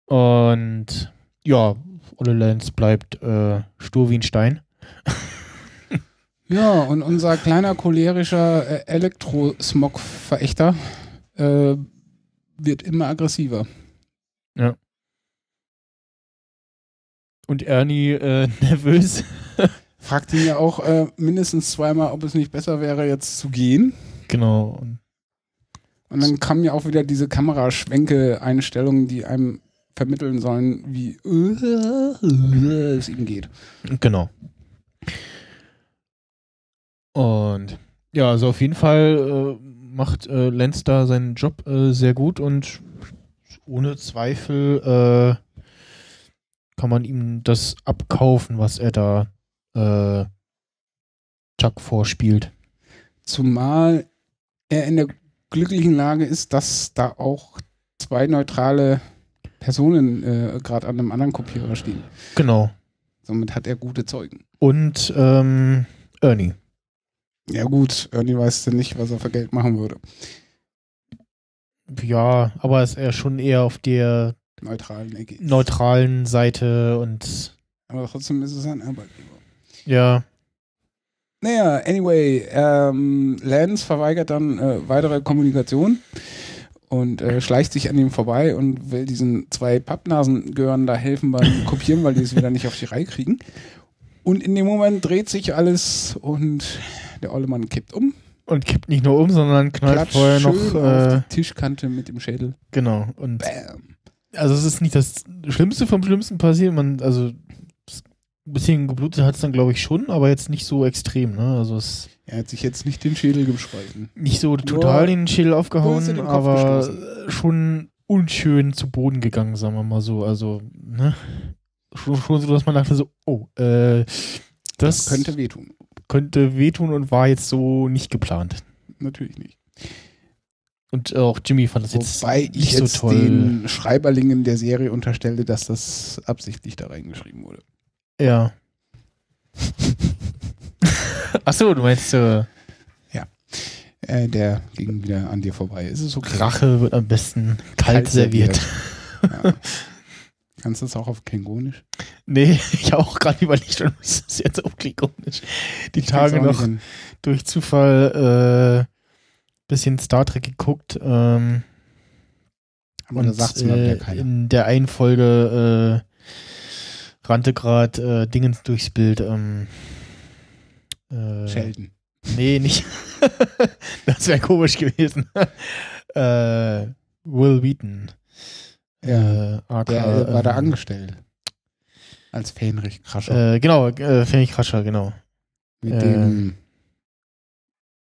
Und ja, Olle Lenz bleibt äh, stur wie ein Stein. Ja, und unser kleiner cholerischer äh, Elektrosmog-Verächter äh, wird immer aggressiver. Und Ernie äh, nervös. Fragt ihn ja auch äh, mindestens zweimal, ob es nicht besser wäre, jetzt zu gehen. genau. Und Und dann kamen ja auch wieder diese Kameraschwenke-Einstellungen, die einem vermitteln sollen, wie es ihm geht. Genau. Und ja, also auf jeden Fall äh, macht äh, Lenz da seinen Job äh, sehr gut und ohne Zweifel äh, kann man ihm das abkaufen, was er da äh, Chuck vorspielt. Zumal er in der glücklichen Lage ist, dass da auch zwei neutrale Personen äh, gerade an einem anderen Kopierer stehen. Genau. Somit hat er gute Zeugen. Und ähm, Ernie. Ja gut, Ernie weiß denn nicht, was er für Geld machen würde. Ja, aber ist er schon eher auf der Neutralen Ecke. neutralen Seite und Aber trotzdem ist es ein Arbeitgeber. ja, Naja, anyway, ähm, Lance verweigert dann äh, weitere Kommunikation und äh, schleicht sich an ihm vorbei und will diesen zwei Pappnasengehören da helfen beim Kopieren, weil die es wieder nicht auf die Reihe kriegen. Und in dem Moment dreht sich alles und der olle Mann kippt um, und kippt nicht nur um, sondern knallt klatscht vorher noch auf äh, die Tischkante mit dem Schädel. genau und Bam. also es ist nicht das Schlimmste vom Schlimmsten passiert, man also ein bisschen geblutet hat es dann glaube ich schon, aber jetzt nicht so extrem, ne? Also es Er hat sich jetzt nicht den Schädel gespalten. nicht so total den Schädel nur aufgehauen, den aber gestoßen. schon unschön zu Boden gegangen, sagen wir mal so. Also, ne? Schon, schon so, dass man dachte so, oh, äh, das, Das könnte wehtun. könnte wehtun und war jetzt so nicht geplant. Natürlich nicht. Und auch Jimmy fand das jetzt Wobei ich nicht jetzt so toll. den Schreiberlingen der Serie unterstelle, dass das absichtlich da reingeschrieben wurde. Ja. Achso, du meinst, äh, Äh, der ging wieder an dir vorbei. Ist es okay? Rache wird am besten kalt, serviert. Ja. Kannst du das auch auf Klingonisch? Nee, ich habe auch gerade überlegt, und ist das jetzt auf Klingonisch. Die Ich Tage noch hin. durch Zufall äh, bisschen Star Trek geguckt. Ähm, Aber da und sagt's wieder äh, keiner. in der einen Folge äh, rannte gerade äh, Dingens durchs Bild. Ähm, äh, Sheldon. Nee, nicht. das wäre komisch gewesen. äh, Will Wheaton. Ja, äh, Der äh, war da ähm, angestellt. Als Fähnrich Krascher. Äh, genau, äh, Fanny Crusher, genau. mit dem.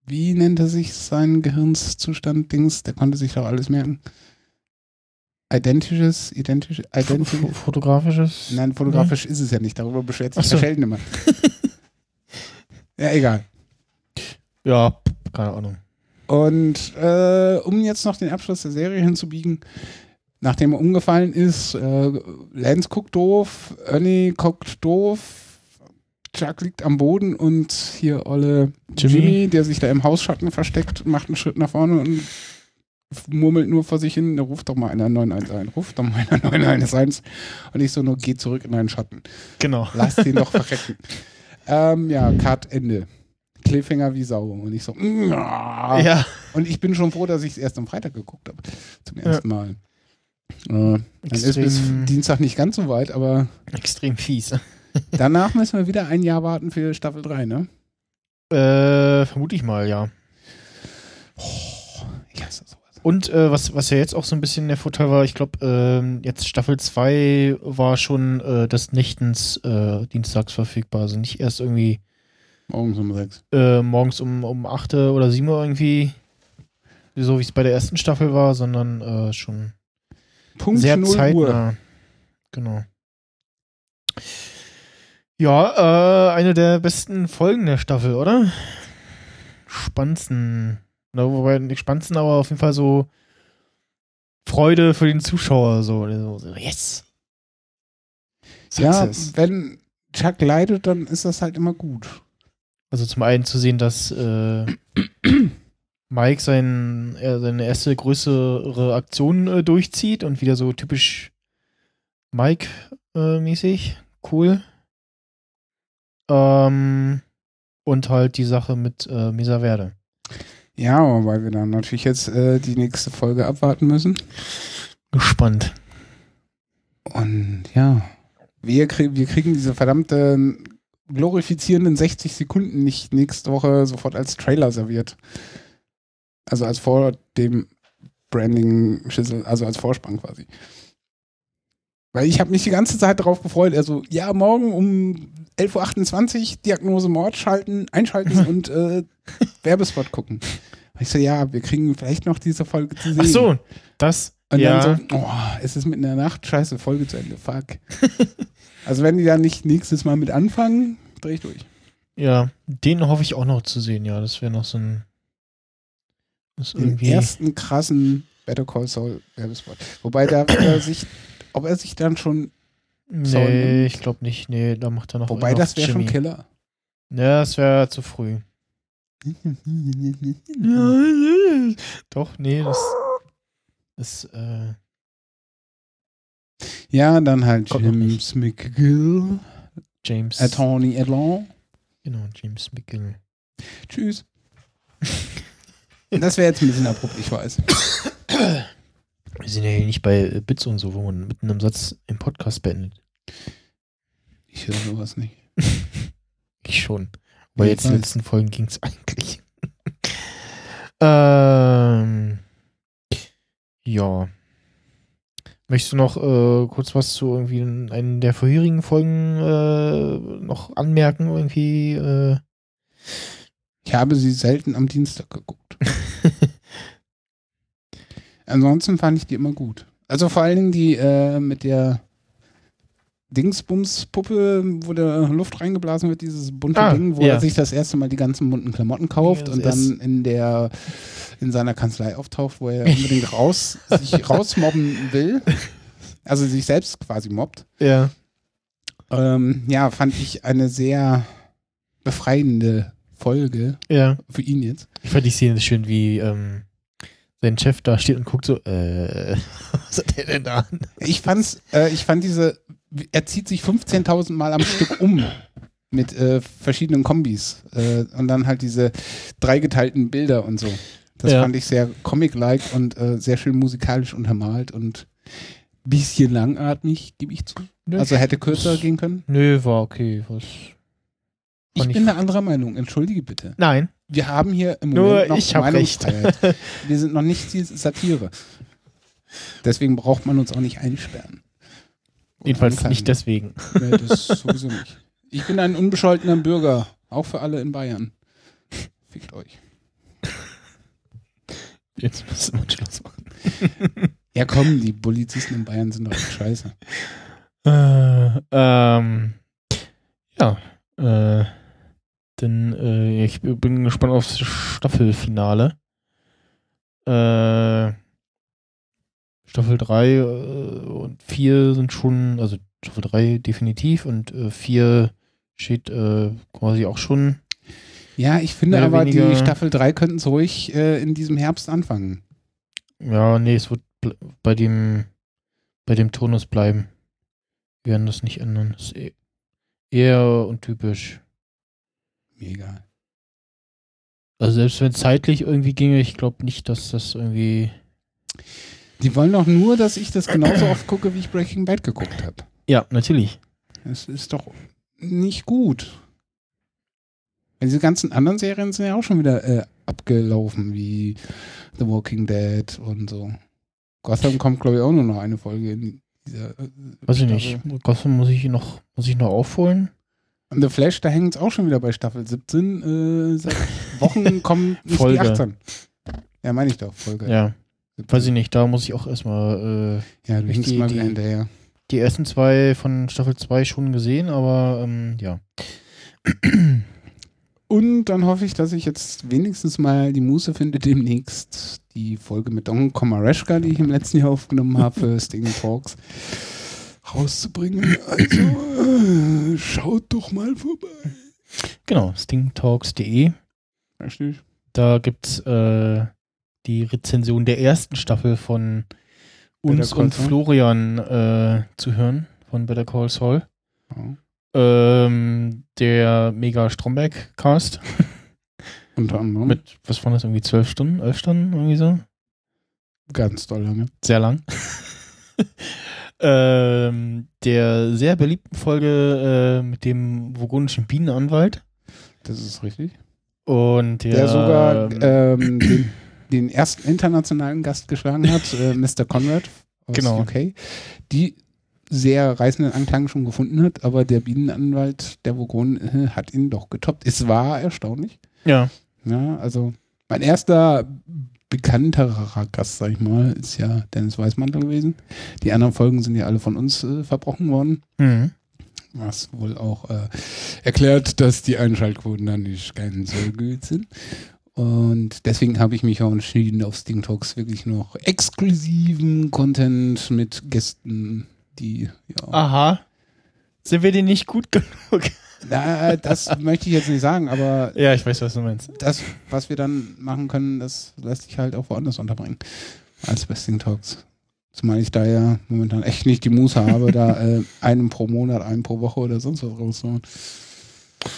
Wie nennt er sich sein Gehirnszustand, Dings? Der konnte sich doch alles merken. Identisches, identisch, F identisch. fotografisches? Nein, fotografisch ist es ja nicht. Darüber beschwert sich so. der Sheldon immer. ja, egal. Ja, keine Ahnung. Und äh, um jetzt noch den Abschluss der Serie hinzubiegen, nachdem er umgefallen ist, äh, Lance guckt doof, Ernie guckt doof, Chuck liegt am Boden und hier Olle Jimmy. Jimmy, der sich da im Hausschatten versteckt, macht einen Schritt nach vorne und murmelt nur vor sich hin, ruf doch mal einer 911 ruf doch mal einer 911 und ich so nur, geh zurück in deinen Schatten. Genau. Lass den doch verrecken. ähm, ja, Cut, Ende. Cliffhanger wie Sau. Und ich so, ja. Ja, Und ich bin schon froh, dass ich es erst am Freitag geguckt habe. Zum ersten Mal. Äh, dann ist bis. Dienstag nicht ganz so weit, aber extrem fies. danach müssen wir wieder ein Jahr warten für Staffel 3, ne? Äh, vermute ich mal, ja. Ich hasse sowas. Und äh, was, was ja jetzt auch so ein bisschen der Vorteil war, ich glaube, ähm, jetzt Staffel 2 war schon äh, des Nächtens äh, dienstags verfügbar. Also nicht erst irgendwie Morgens um sechs. äh, morgens um, um 8 oder 7 Uhr irgendwie, so wie es bei der ersten Staffel war, sondern äh, schon Punkt sehr 0 Uhr. zeitnah. Genau. Ja, äh, eine der besten Folgen der Staffel, oder? Spannendsten. Na, wobei nicht spannendsten, aber auf jeden Fall so Freude für den Zuschauer. So, so, yes. Ja, Success. wenn Chuck leidet, dann ist das halt immer gut. Also zum einen zu sehen, dass äh, Mike sein, er seine erste größere Aktion äh, durchzieht und wieder so typisch Mike-mäßig. cool. Ähm, und halt die Sache mit äh, Mesa Verde. Ja, weil wir dann natürlich jetzt äh, die nächste Folge abwarten müssen. Gespannt. Und ja, wir, krieg, wir kriegen diese verdammte glorifizierenden 60 Sekunden nicht nächste Woche sofort als Trailer serviert. Also als vor dem Branding-Schüssel, also als Vorspann quasi. Weil ich habe mich die ganze Zeit darauf gefreut. Also, ja, morgen um 11.28 Uhr Diagnose Mord schalten, einschalten und äh, Werbespot gucken. Ich so, ja, wir kriegen vielleicht noch diese Folge zu sehen. Ach so, das. Und ja, dann so, oh, es ist mitten in der Nacht, scheiße, Folge zu Ende, fuck. also wenn die da nicht nächstes Mal mit anfangen, dreh ich durch. ja, den hoffe ich auch noch zu sehen. Ja, das wäre noch so ein Den ersten krassen Better Call Saul Werbespot. Wobei da er sich, ob er sich dann schon, Saul nee, ich glaube nicht. Nee, da macht er noch. wobei noch das wäre schon. Killer. Ja, das wäre zu früh. Doch, nee, das ist, äh, Ja, dann halt Kommt James McGill, James. Attorney Edlon. Genau, James McGill. Tschüss. Das wäre jetzt ein bisschen abrupt, ich weiß. Wir sind ja hier nicht bei äh, Bits und so, wo man mitten im Satz im Podcast beendet. Ich höre sowas nicht. Ich schon. Aber jetzt in den letzten Folgen ging es eigentlich. ähm, ja. Möchtest du noch äh, kurz was zu irgendwie in einen der vorherigen Folgen äh, noch anmerken? Irgendwie, äh, Ich habe sie selten am Dienstag geguckt. Ansonsten fand ich die immer gut. Also vor allen Dingen die äh, mit der Dingsbums-Puppe, wo da Luft reingeblasen wird, dieses bunte Ah, Ding, wo ja. er sich das erste Mal die ganzen bunten Klamotten kauft Ja, und dann in der in seiner Kanzlei auftaucht, wo er unbedingt raus sich rausmobben will. Also sich selbst quasi mobbt. ja. Ähm, ja, fand ich eine sehr befreiende Folge Ja. für ihn jetzt. Ich fand die Szene schön, wie ähm, sein Chef da steht und guckt so, äh, was hat der denn da an? Ich fand's, äh, ich fand diese, er zieht sich 15.000 Mal am Stück um mit äh, verschiedenen Kombis äh, und dann halt diese dreigeteilten Bilder und so. Das Ja. fand ich sehr comic-like und äh, sehr schön musikalisch untermalt und bisschen langatmig, gebe ich zu. Also hätte kürzer gehen können. Nö, war okay. Was? Ich bin eine anderer Meinung, entschuldige bitte. Nein. Wir haben hier im Nur Moment noch ich hab recht. Meinungsfreiheit. Wir sind noch nicht die Satire. Deswegen braucht man uns auch nicht einsperren. Oder Jedenfalls anklagen. nicht deswegen. Nee, das sowieso nicht. Ich bin ein unbescholtener Bürger, auch für alle in Bayern. Fickt euch. Jetzt müssen wir Schluss machen. Ja komm, die Polizisten in Bayern sind doch scheiße. Äh, ähm, ja. Äh, denn äh, ich bin gespannt aufs Staffelfinale. Äh, Staffel 3 äh, und 4 sind schon, also Staffel 3 definitiv und äh, 4 steht äh, quasi auch schon. Ja, ich finde aber, die weniger- Staffel 3 könnten es ruhig äh, in diesem Herbst anfangen. Ja, nee, es wird bei dem bei dem Tonus bleiben. Wir werden das nicht ändern. Das ist eh- eher untypisch. Mir egal. Also selbst wenn es zeitlich irgendwie ginge, ich glaube nicht, dass das irgendwie. Die wollen doch nur, dass ich das genauso oft gucke, wie ich Breaking Bad geguckt habe. Ja, natürlich. Das ist doch nicht gut. Weil diese ganzen anderen Serien sind ja auch schon wieder äh, abgelaufen, wie The Walking Dead und so. Gotham kommt, glaube ich, auch nur noch eine Folge in dieser. Äh, Weiß ich nicht. Gotham muss ich noch, muss ich noch aufholen. Und The Flash, da hängt es auch schon wieder bei Staffel 17. Äh, seit Wochen kommt nicht Folge. die 18. Ja, meine ich doch, Folge. Ja, 17. weiß ich nicht. Da muss ich auch erstmal äh, Ja, du die- mal die- wieder hinterher. die ersten zwei von Staffel 2 schon gesehen, aber ähm, ja. Und dann hoffe ich, dass ich jetzt wenigstens mal die Muße finde, demnächst die Folge mit Don Komareshka, die ich im letzten Jahr aufgenommen habe für Sting Talks, rauszubringen. Also äh, schaut doch mal vorbei. Genau, stingtalks.de. Richtig. Da gibt's äh, die Rezension der ersten Staffel von uns und. Florian äh, zu hören von Better Call Saul. Ja. Ähm, der Mega Stromberg-Cast Unter anderem. mit, was waren das, irgendwie zwölf Stunden, elf Stunden, irgendwie so? ganz doll lange. Sehr lang. Ähm, der sehr beliebten Folge äh, mit dem vogonischen Bienenanwalt. Das ist richtig. Und der, Der sogar ähm, ähm, den, den ersten internationalen Gast geschlagen hat, äh, Mr. Conrad aus Genau. UK, die sehr reißenden Anklang schon gefunden hat, aber der Bienenanwalt der Vogon äh, hat ihn doch getoppt. Es war erstaunlich. ja, Ja, also mein erster bekannterer Gast, sag ich mal, ist ja Dennis Weißmantel gewesen. Die anderen Folgen sind ja alle von uns äh, verbrochen worden. mhm. Was wohl auch äh, erklärt, dass die Einschaltquoten dann nicht ganz so gut sind. Und deswegen habe ich mich auch entschieden, auf Sting Talks wirklich noch exklusiven Content mit Gästen, die, ja. Aha. Sind wir denn nicht gut genug? Na, das möchte ich jetzt nicht sagen, aber Ja, ich weiß, was du meinst. das, was wir dann machen können, das lässt sich halt auch woanders unterbringen. Als Besting Talks. Zumal ich da ja momentan echt nicht die Muße habe, da äh, einen pro Monat, einen pro Woche oder sonst was rauszuhauen.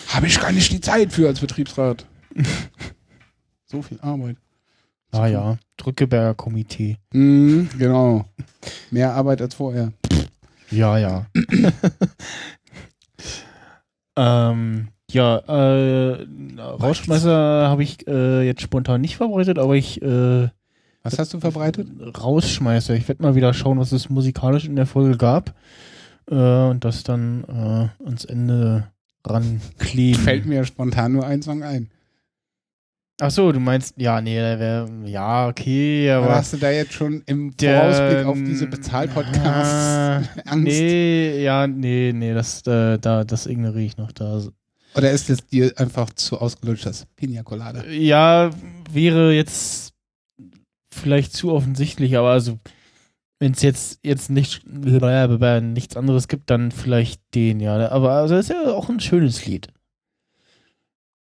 Habe ich gar nicht die Zeit für als Betriebsrat. so viel Arbeit. Ah ja, Drückeberger Komitee. Mhm, genau. Mehr Arbeit als vorher. Ja, ja. Ähm, ja, äh, Rausschmeißer habe ich äh, jetzt spontan nicht verbreitet, aber ich äh, Was hast du verbreitet? Rausschmeißer. Ich werde mal wieder schauen, was es musikalisch in der Folge gab äh, und das dann äh, ans Ende rankleben. Fällt mir spontan nur ein Song ein. Ach so, du meinst, ja, nee, wäre, ja, okay, Aber hast du da jetzt schon im der, Vorausblick auf diese Bezahlpodcasts Ah, Angst? Nee, ja, nee, nee, das, äh, da, das ignoriere ich noch. Da. Oder ist es dir einfach zu ausgelutscht, das Pina Colada? Ja, wäre jetzt vielleicht zu offensichtlich, aber also, wenn es jetzt, jetzt nicht, nichts anderes gibt, dann vielleicht den, ja. Aber also, das ist ja auch ein schönes Lied.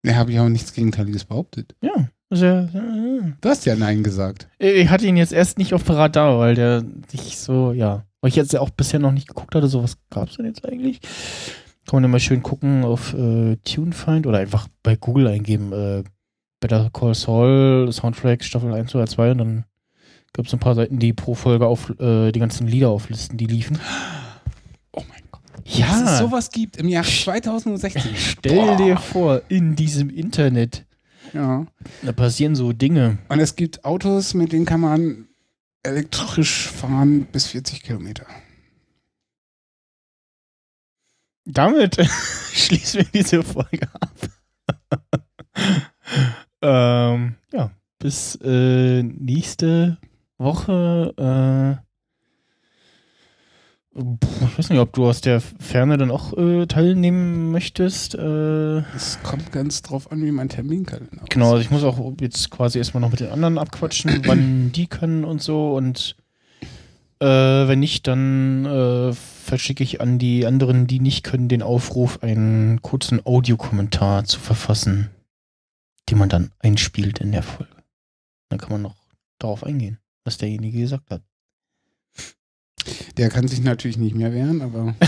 Ne, habe ich auch nichts Gegenteiliges behauptet. Ja. Ist ja, ja. Du hast ja Nein gesagt. Ich hatte ihn jetzt erst nicht auf Parat da, weil der sich so, ja. Weil ich jetzt ja auch bisher noch nicht geguckt hatte, so was gab es denn jetzt eigentlich? Kann man ja mal schön gucken auf äh, TuneFind oder einfach bei Google eingeben, äh, Better Call Saul, Soundtrack Staffel 1 oder 2 und dann gibt es ein paar Seiten, die pro Folge auf äh, die ganzen Lieder auflisten, die liefen. Oh mein Gott. Ja, Dass es sowas gibt im Jahr 2016. stell Boah. dir vor, in diesem Internet, Ja. da passieren so Dinge. Und es gibt Autos, mit denen kann man elektrisch fahren bis 40 Kilometer. Damit schließen wir diese Folge ab. ähm, ja, bis äh, nächste Woche. Äh, ich weiß nicht, ob du aus der Ferne dann auch äh, teilnehmen möchtest. Äh, Es kommt ganz drauf an, wie mein Terminkalender aussieht. genau, also ich muss auch jetzt quasi erstmal noch mit den anderen abquatschen, wann die können und so. Und äh, wenn nicht, dann äh, verschicke ich an die anderen, die nicht können, den Aufruf, einen kurzen Audiokommentar zu verfassen, den man dann einspielt in der Folge. Dann kann man noch darauf eingehen, was derjenige gesagt hat. Der kann sich natürlich nicht mehr wehren, aber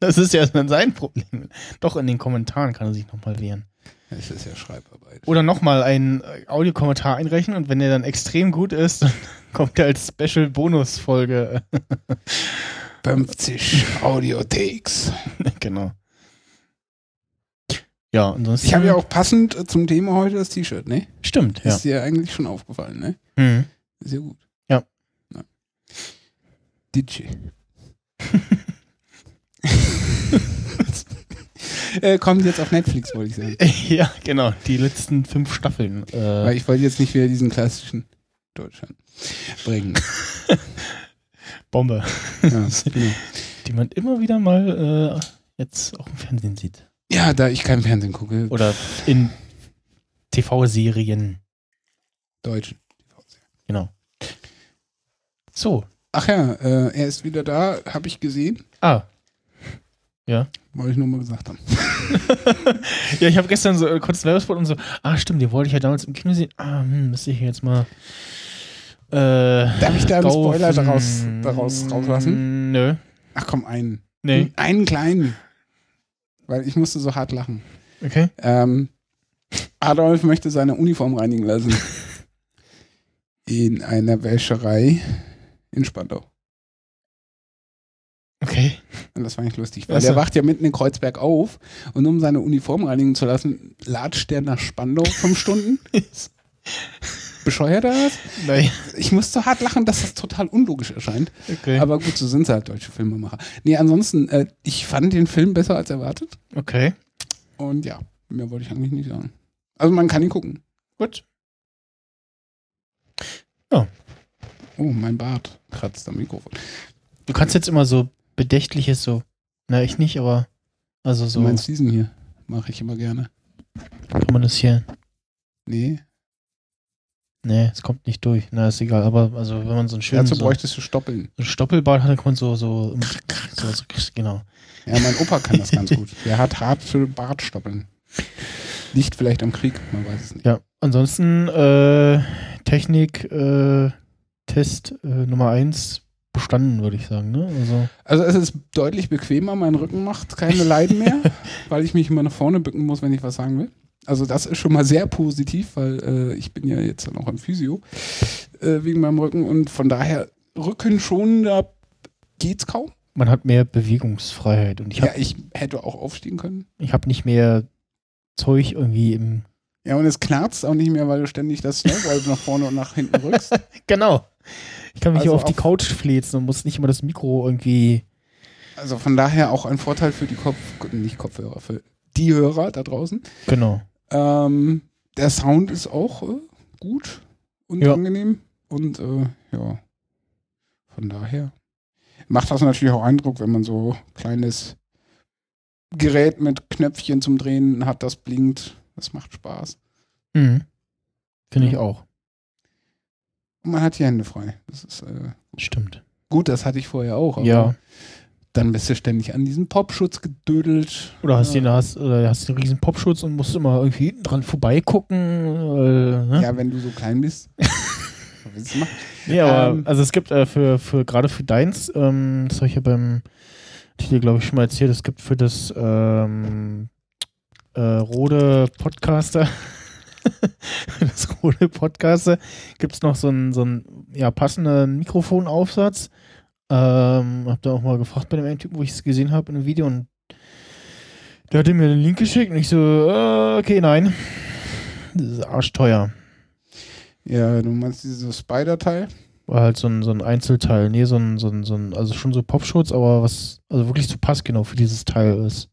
Das ist ja dann sein Problem. Doch in den Kommentaren kann er sich nochmal wehren. es ist ja Schreibarbeit. Oder nochmal einen äh, Audiokommentar einreichen und wenn der dann extrem gut ist, dann kommt er als Special-Bonus-Folge. 50 Audiotakes. genau. Ja, ansonsten. Ich habe ja auch passend äh, zum Thema heute das T-Shirt, ne? Stimmt, ja. Ist dir eigentlich schon aufgefallen, ne? Mhm. Sehr gut. Ja. ja. DJ. äh, kommt jetzt auf Netflix, wollte ich sagen. ja, genau. Die letzten fünf Staffeln. Weil Äh, ich wollte jetzt nicht wieder diesen klassischen Deutschland bringen. Bombe. Ja, genau. Die man immer wieder mal äh, jetzt auch im Fernsehen sieht. ja, da ich kein Fernsehen gucke, Oder in TV-Serien. Deutschen. Genau. So. Ach ja, äh, er ist wieder da, habe ich gesehen. Ah. Wollte ich nur mal gesagt haben. ja, ich habe gestern so äh, kurz einen Werbespot und so, ah, stimmt, den wollte ich ja damals im Kino sehen. Ah, hm, müsste ich jetzt mal. Äh, Darf ich da einen kaufen. Spoiler daraus, daraus rauslassen? Nö. Ach komm, einen. Nee. Einen kleinen. Weil ich musste so hart lachen. Okay. Ähm, Adolf möchte seine Uniform reinigen lassen. In einer Wäscherei in Spandau. Okay. Und das war nicht lustig, weil Ach so. der wacht ja mitten in Kreuzberg auf und um seine Uniform reinigen zu lassen, latscht der nach Spandau fünf Stunden. Bescheuert er das? Nein. Ich muss so hart lachen, dass das total unlogisch erscheint. Okay. Aber gut, so sind sie halt deutsche Filmemacher. Nee, ansonsten, äh, ich fand den Film besser als erwartet. okay. Und ja, mehr wollte ich eigentlich nicht sagen. Also man kann ihn gucken. Gut. Oh, mein Bart kratzt am Mikrofon. Du kannst jetzt immer so bedächtliches so. Na, ich nicht, aber. Also so. Du meinst diesen hier? Mache ich immer gerne. kann man das hier. Nee. Nee, es kommt nicht durch. Na, ist egal. Aber also wenn man so einen schönen Dazu so, bräuchtest du Stoppeln. so einen Stoppelbart hat, dann kann man so, so, so, so genau. Ja, mein Opa kann das ganz gut. Der hat harte Bartstoppeln. Liegt vielleicht am Krieg, man weiß es nicht. Ja, ansonsten äh, Technik, äh, Test äh, Nummer eins bestanden, würde ich sagen. Ne? Also, Also es ist deutlich bequemer, mein Rücken macht keine Leiden mehr, weil ich mich immer nach vorne bücken muss, wenn ich was sagen will. Also das ist schon mal sehr positiv, weil äh, ich bin ja jetzt noch im Physio äh, wegen meinem Rücken und von daher Rücken schon, da geht's kaum. man hat mehr Bewegungsfreiheit und ich habe ja, ich hätte auch aufstehen können. ich hab nicht mehr Zeug irgendwie im. Ja, und es knarzt auch nicht mehr, weil du ständig das Snowboard nach vorne und nach hinten rückst. Genau. Ich kann mich Also hier auf die auf- Couch fläzen und muss nicht immer das Mikro irgendwie. Also von daher auch ein Vorteil für die Kopf, nicht Kopfhörer, für die Hörer da draußen. Genau. Ähm, der Sound ist auch äh, gut und Ja. angenehm. Und äh, ja, von daher macht das natürlich auch Eindruck, wenn man so kleines Gerät mit Knöpfchen zum Drehen hat, das blinkt. Das macht Spaß. Mhm. Finde ich auch. Man hat die Hände frei. Das ist äh, Stimmt. gut, das hatte ich vorher auch. Aber Ja. Dann bist du ständig an diesen Popschutz gedödelt. Oder hast, ja. den, hast, oder hast den riesen Popschutz und musst immer irgendwie hinten dran vorbeigucken. Äh, ne? Ja, wenn du so klein bist. Willst du machen? Nee, aber Ähm, also es gibt äh, für, für gerade für deins, ähm, das habe ich ja beim ich dir, glaube ich, schon mal erzählt, es gibt für das ähm, äh, Rode Podcaster, das Rode Podcaster, gibt es noch so einen, so einen ja, passenden Mikrofonaufsatz. Ähm, hab da auch mal gefragt bei dem einen Typen, wo ich es gesehen habe in einem Video und der hat mir den Link geschickt und ich so, äh, okay, nein. Das ist arschteuer. Ja, du meinst dieses Spider-Teil? War halt so ein, so ein Einzelteil. Nee, so ein, so ein, so ein, also schon so Popschutz, aber was, also wirklich so passgenau für dieses Teil ist.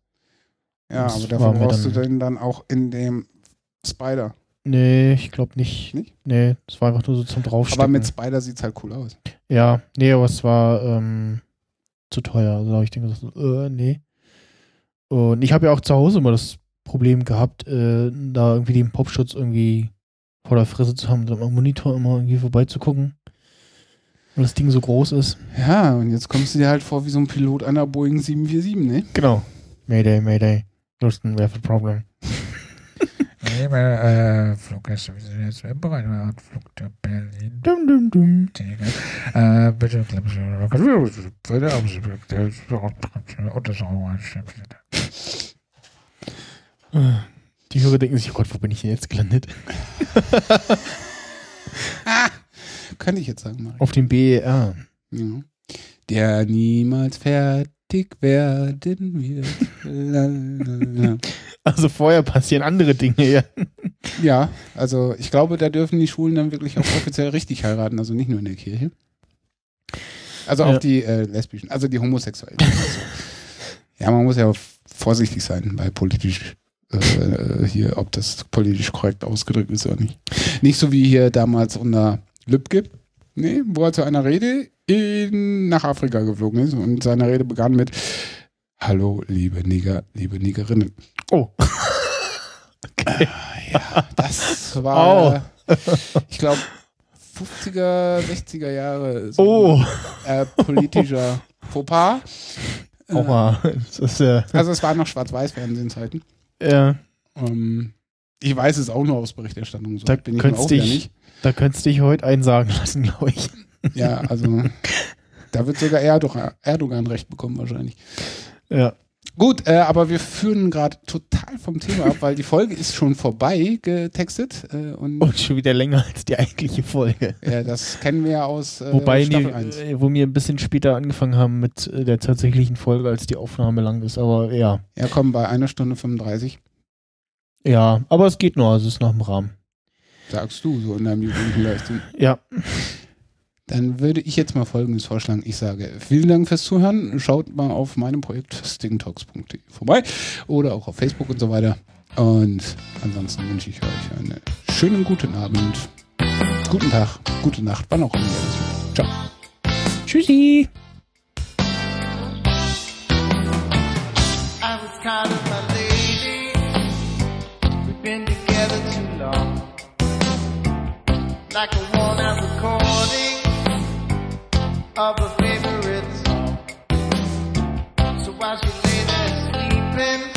Ja, Das aber mir brauchst du dann- den dann auch in dem Spider. Nee, ich glaube nicht. Nicht? Nee, das war einfach nur so zum Draufstecken. Aber mit Spider sieht's halt cool aus. ja, nee, aber es war ähm, zu teuer. Also habe ich dann gesagt, äh, nee. Und ich habe ja auch zu Hause immer das Problem gehabt, äh, da irgendwie den Popschutz irgendwie vor der Fresse zu haben, am Monitor immer irgendwie vorbeizugucken. Weil das Ding so groß ist. Ja, und jetzt kommst du dir halt vor wie so ein Pilot einer Boeing 747, ne? Genau. Mayday, Mayday. Houston, we have a problem. Liebe äh, Fluggäste, wir sind jetzt einen Flug nach Berlin. Dum, dum, dum. Äh, bitte. Die Hörer denken sich, oh Gott, wo bin ich denn jetzt gelandet? Könnte ich jetzt sagen, Mario. Auf dem BER. Ja. Der niemals fertig werden. Lalalala. Also vorher passieren andere Dinge, ja. ja, also ich glaube, da dürfen die Schulen dann wirklich auch offiziell richtig heiraten, also nicht nur in der Kirche. Also auch Ja. die äh, lesbischen, also die Homosexuellen. Also, ja, man muss ja vorsichtig sein bei politisch äh, hier, ob das politisch korrekt ausgedrückt ist oder nicht. Nicht so wie hier damals unter Lübcke, nee, wo er zu einer Rede in, nach Afrika geflogen ist und seine Rede begann mit Hallo, liebe Neger, liebe Negerinnen. Oh. Äh, ja, das war, ich glaube, 50er, 60er Jahre so Oh. äh, politischer Fauxpas. Äh. Das ist ja. Also es waren noch Schwarz-Weiß-Fernsehzeiten. ja. Ähm, ich weiß es auch nur aus Berichterstattung. So Da bin ich könntest auch dich- nicht. Da könntest du dich heute einen sagen lassen, glaube ich. Ja, also da wird sogar Erdogan, Erdogan recht bekommen wahrscheinlich. Ja. Gut, äh, aber wir führen gerade total vom Thema ab, weil die Folge ist schon vorbei getextet äh, und Und schon wieder länger als die eigentliche Folge. äh, das kennen wir ja aus äh, Wobei, Staffel 1. äh, wo wir ein bisschen später angefangen haben mit äh, der tatsächlichen Folge, als die Aufnahme lang ist. Aber ja. Ja, komm, bei einer Stunde 35 Ja, aber es geht noch, also es ist noch im Rahmen. sagst du so in deinem jugendlichen Leistung. Ja. Dann würde ich jetzt mal Folgendes vorschlagen. Ich sage vielen Dank fürs Zuhören. Schaut mal auf meinem Projekt stingtalks.de vorbei oder auch auf Facebook und so weiter. Und ansonsten wünsche ich euch einen schönen guten Abend, guten Tag, gute Nacht, wann auch immer. ihr das hört. Ciao. Tschüssi. I was kind of my lady. We've been together too long. like a worn out recording of a favorite song. So while she lay there sleeping,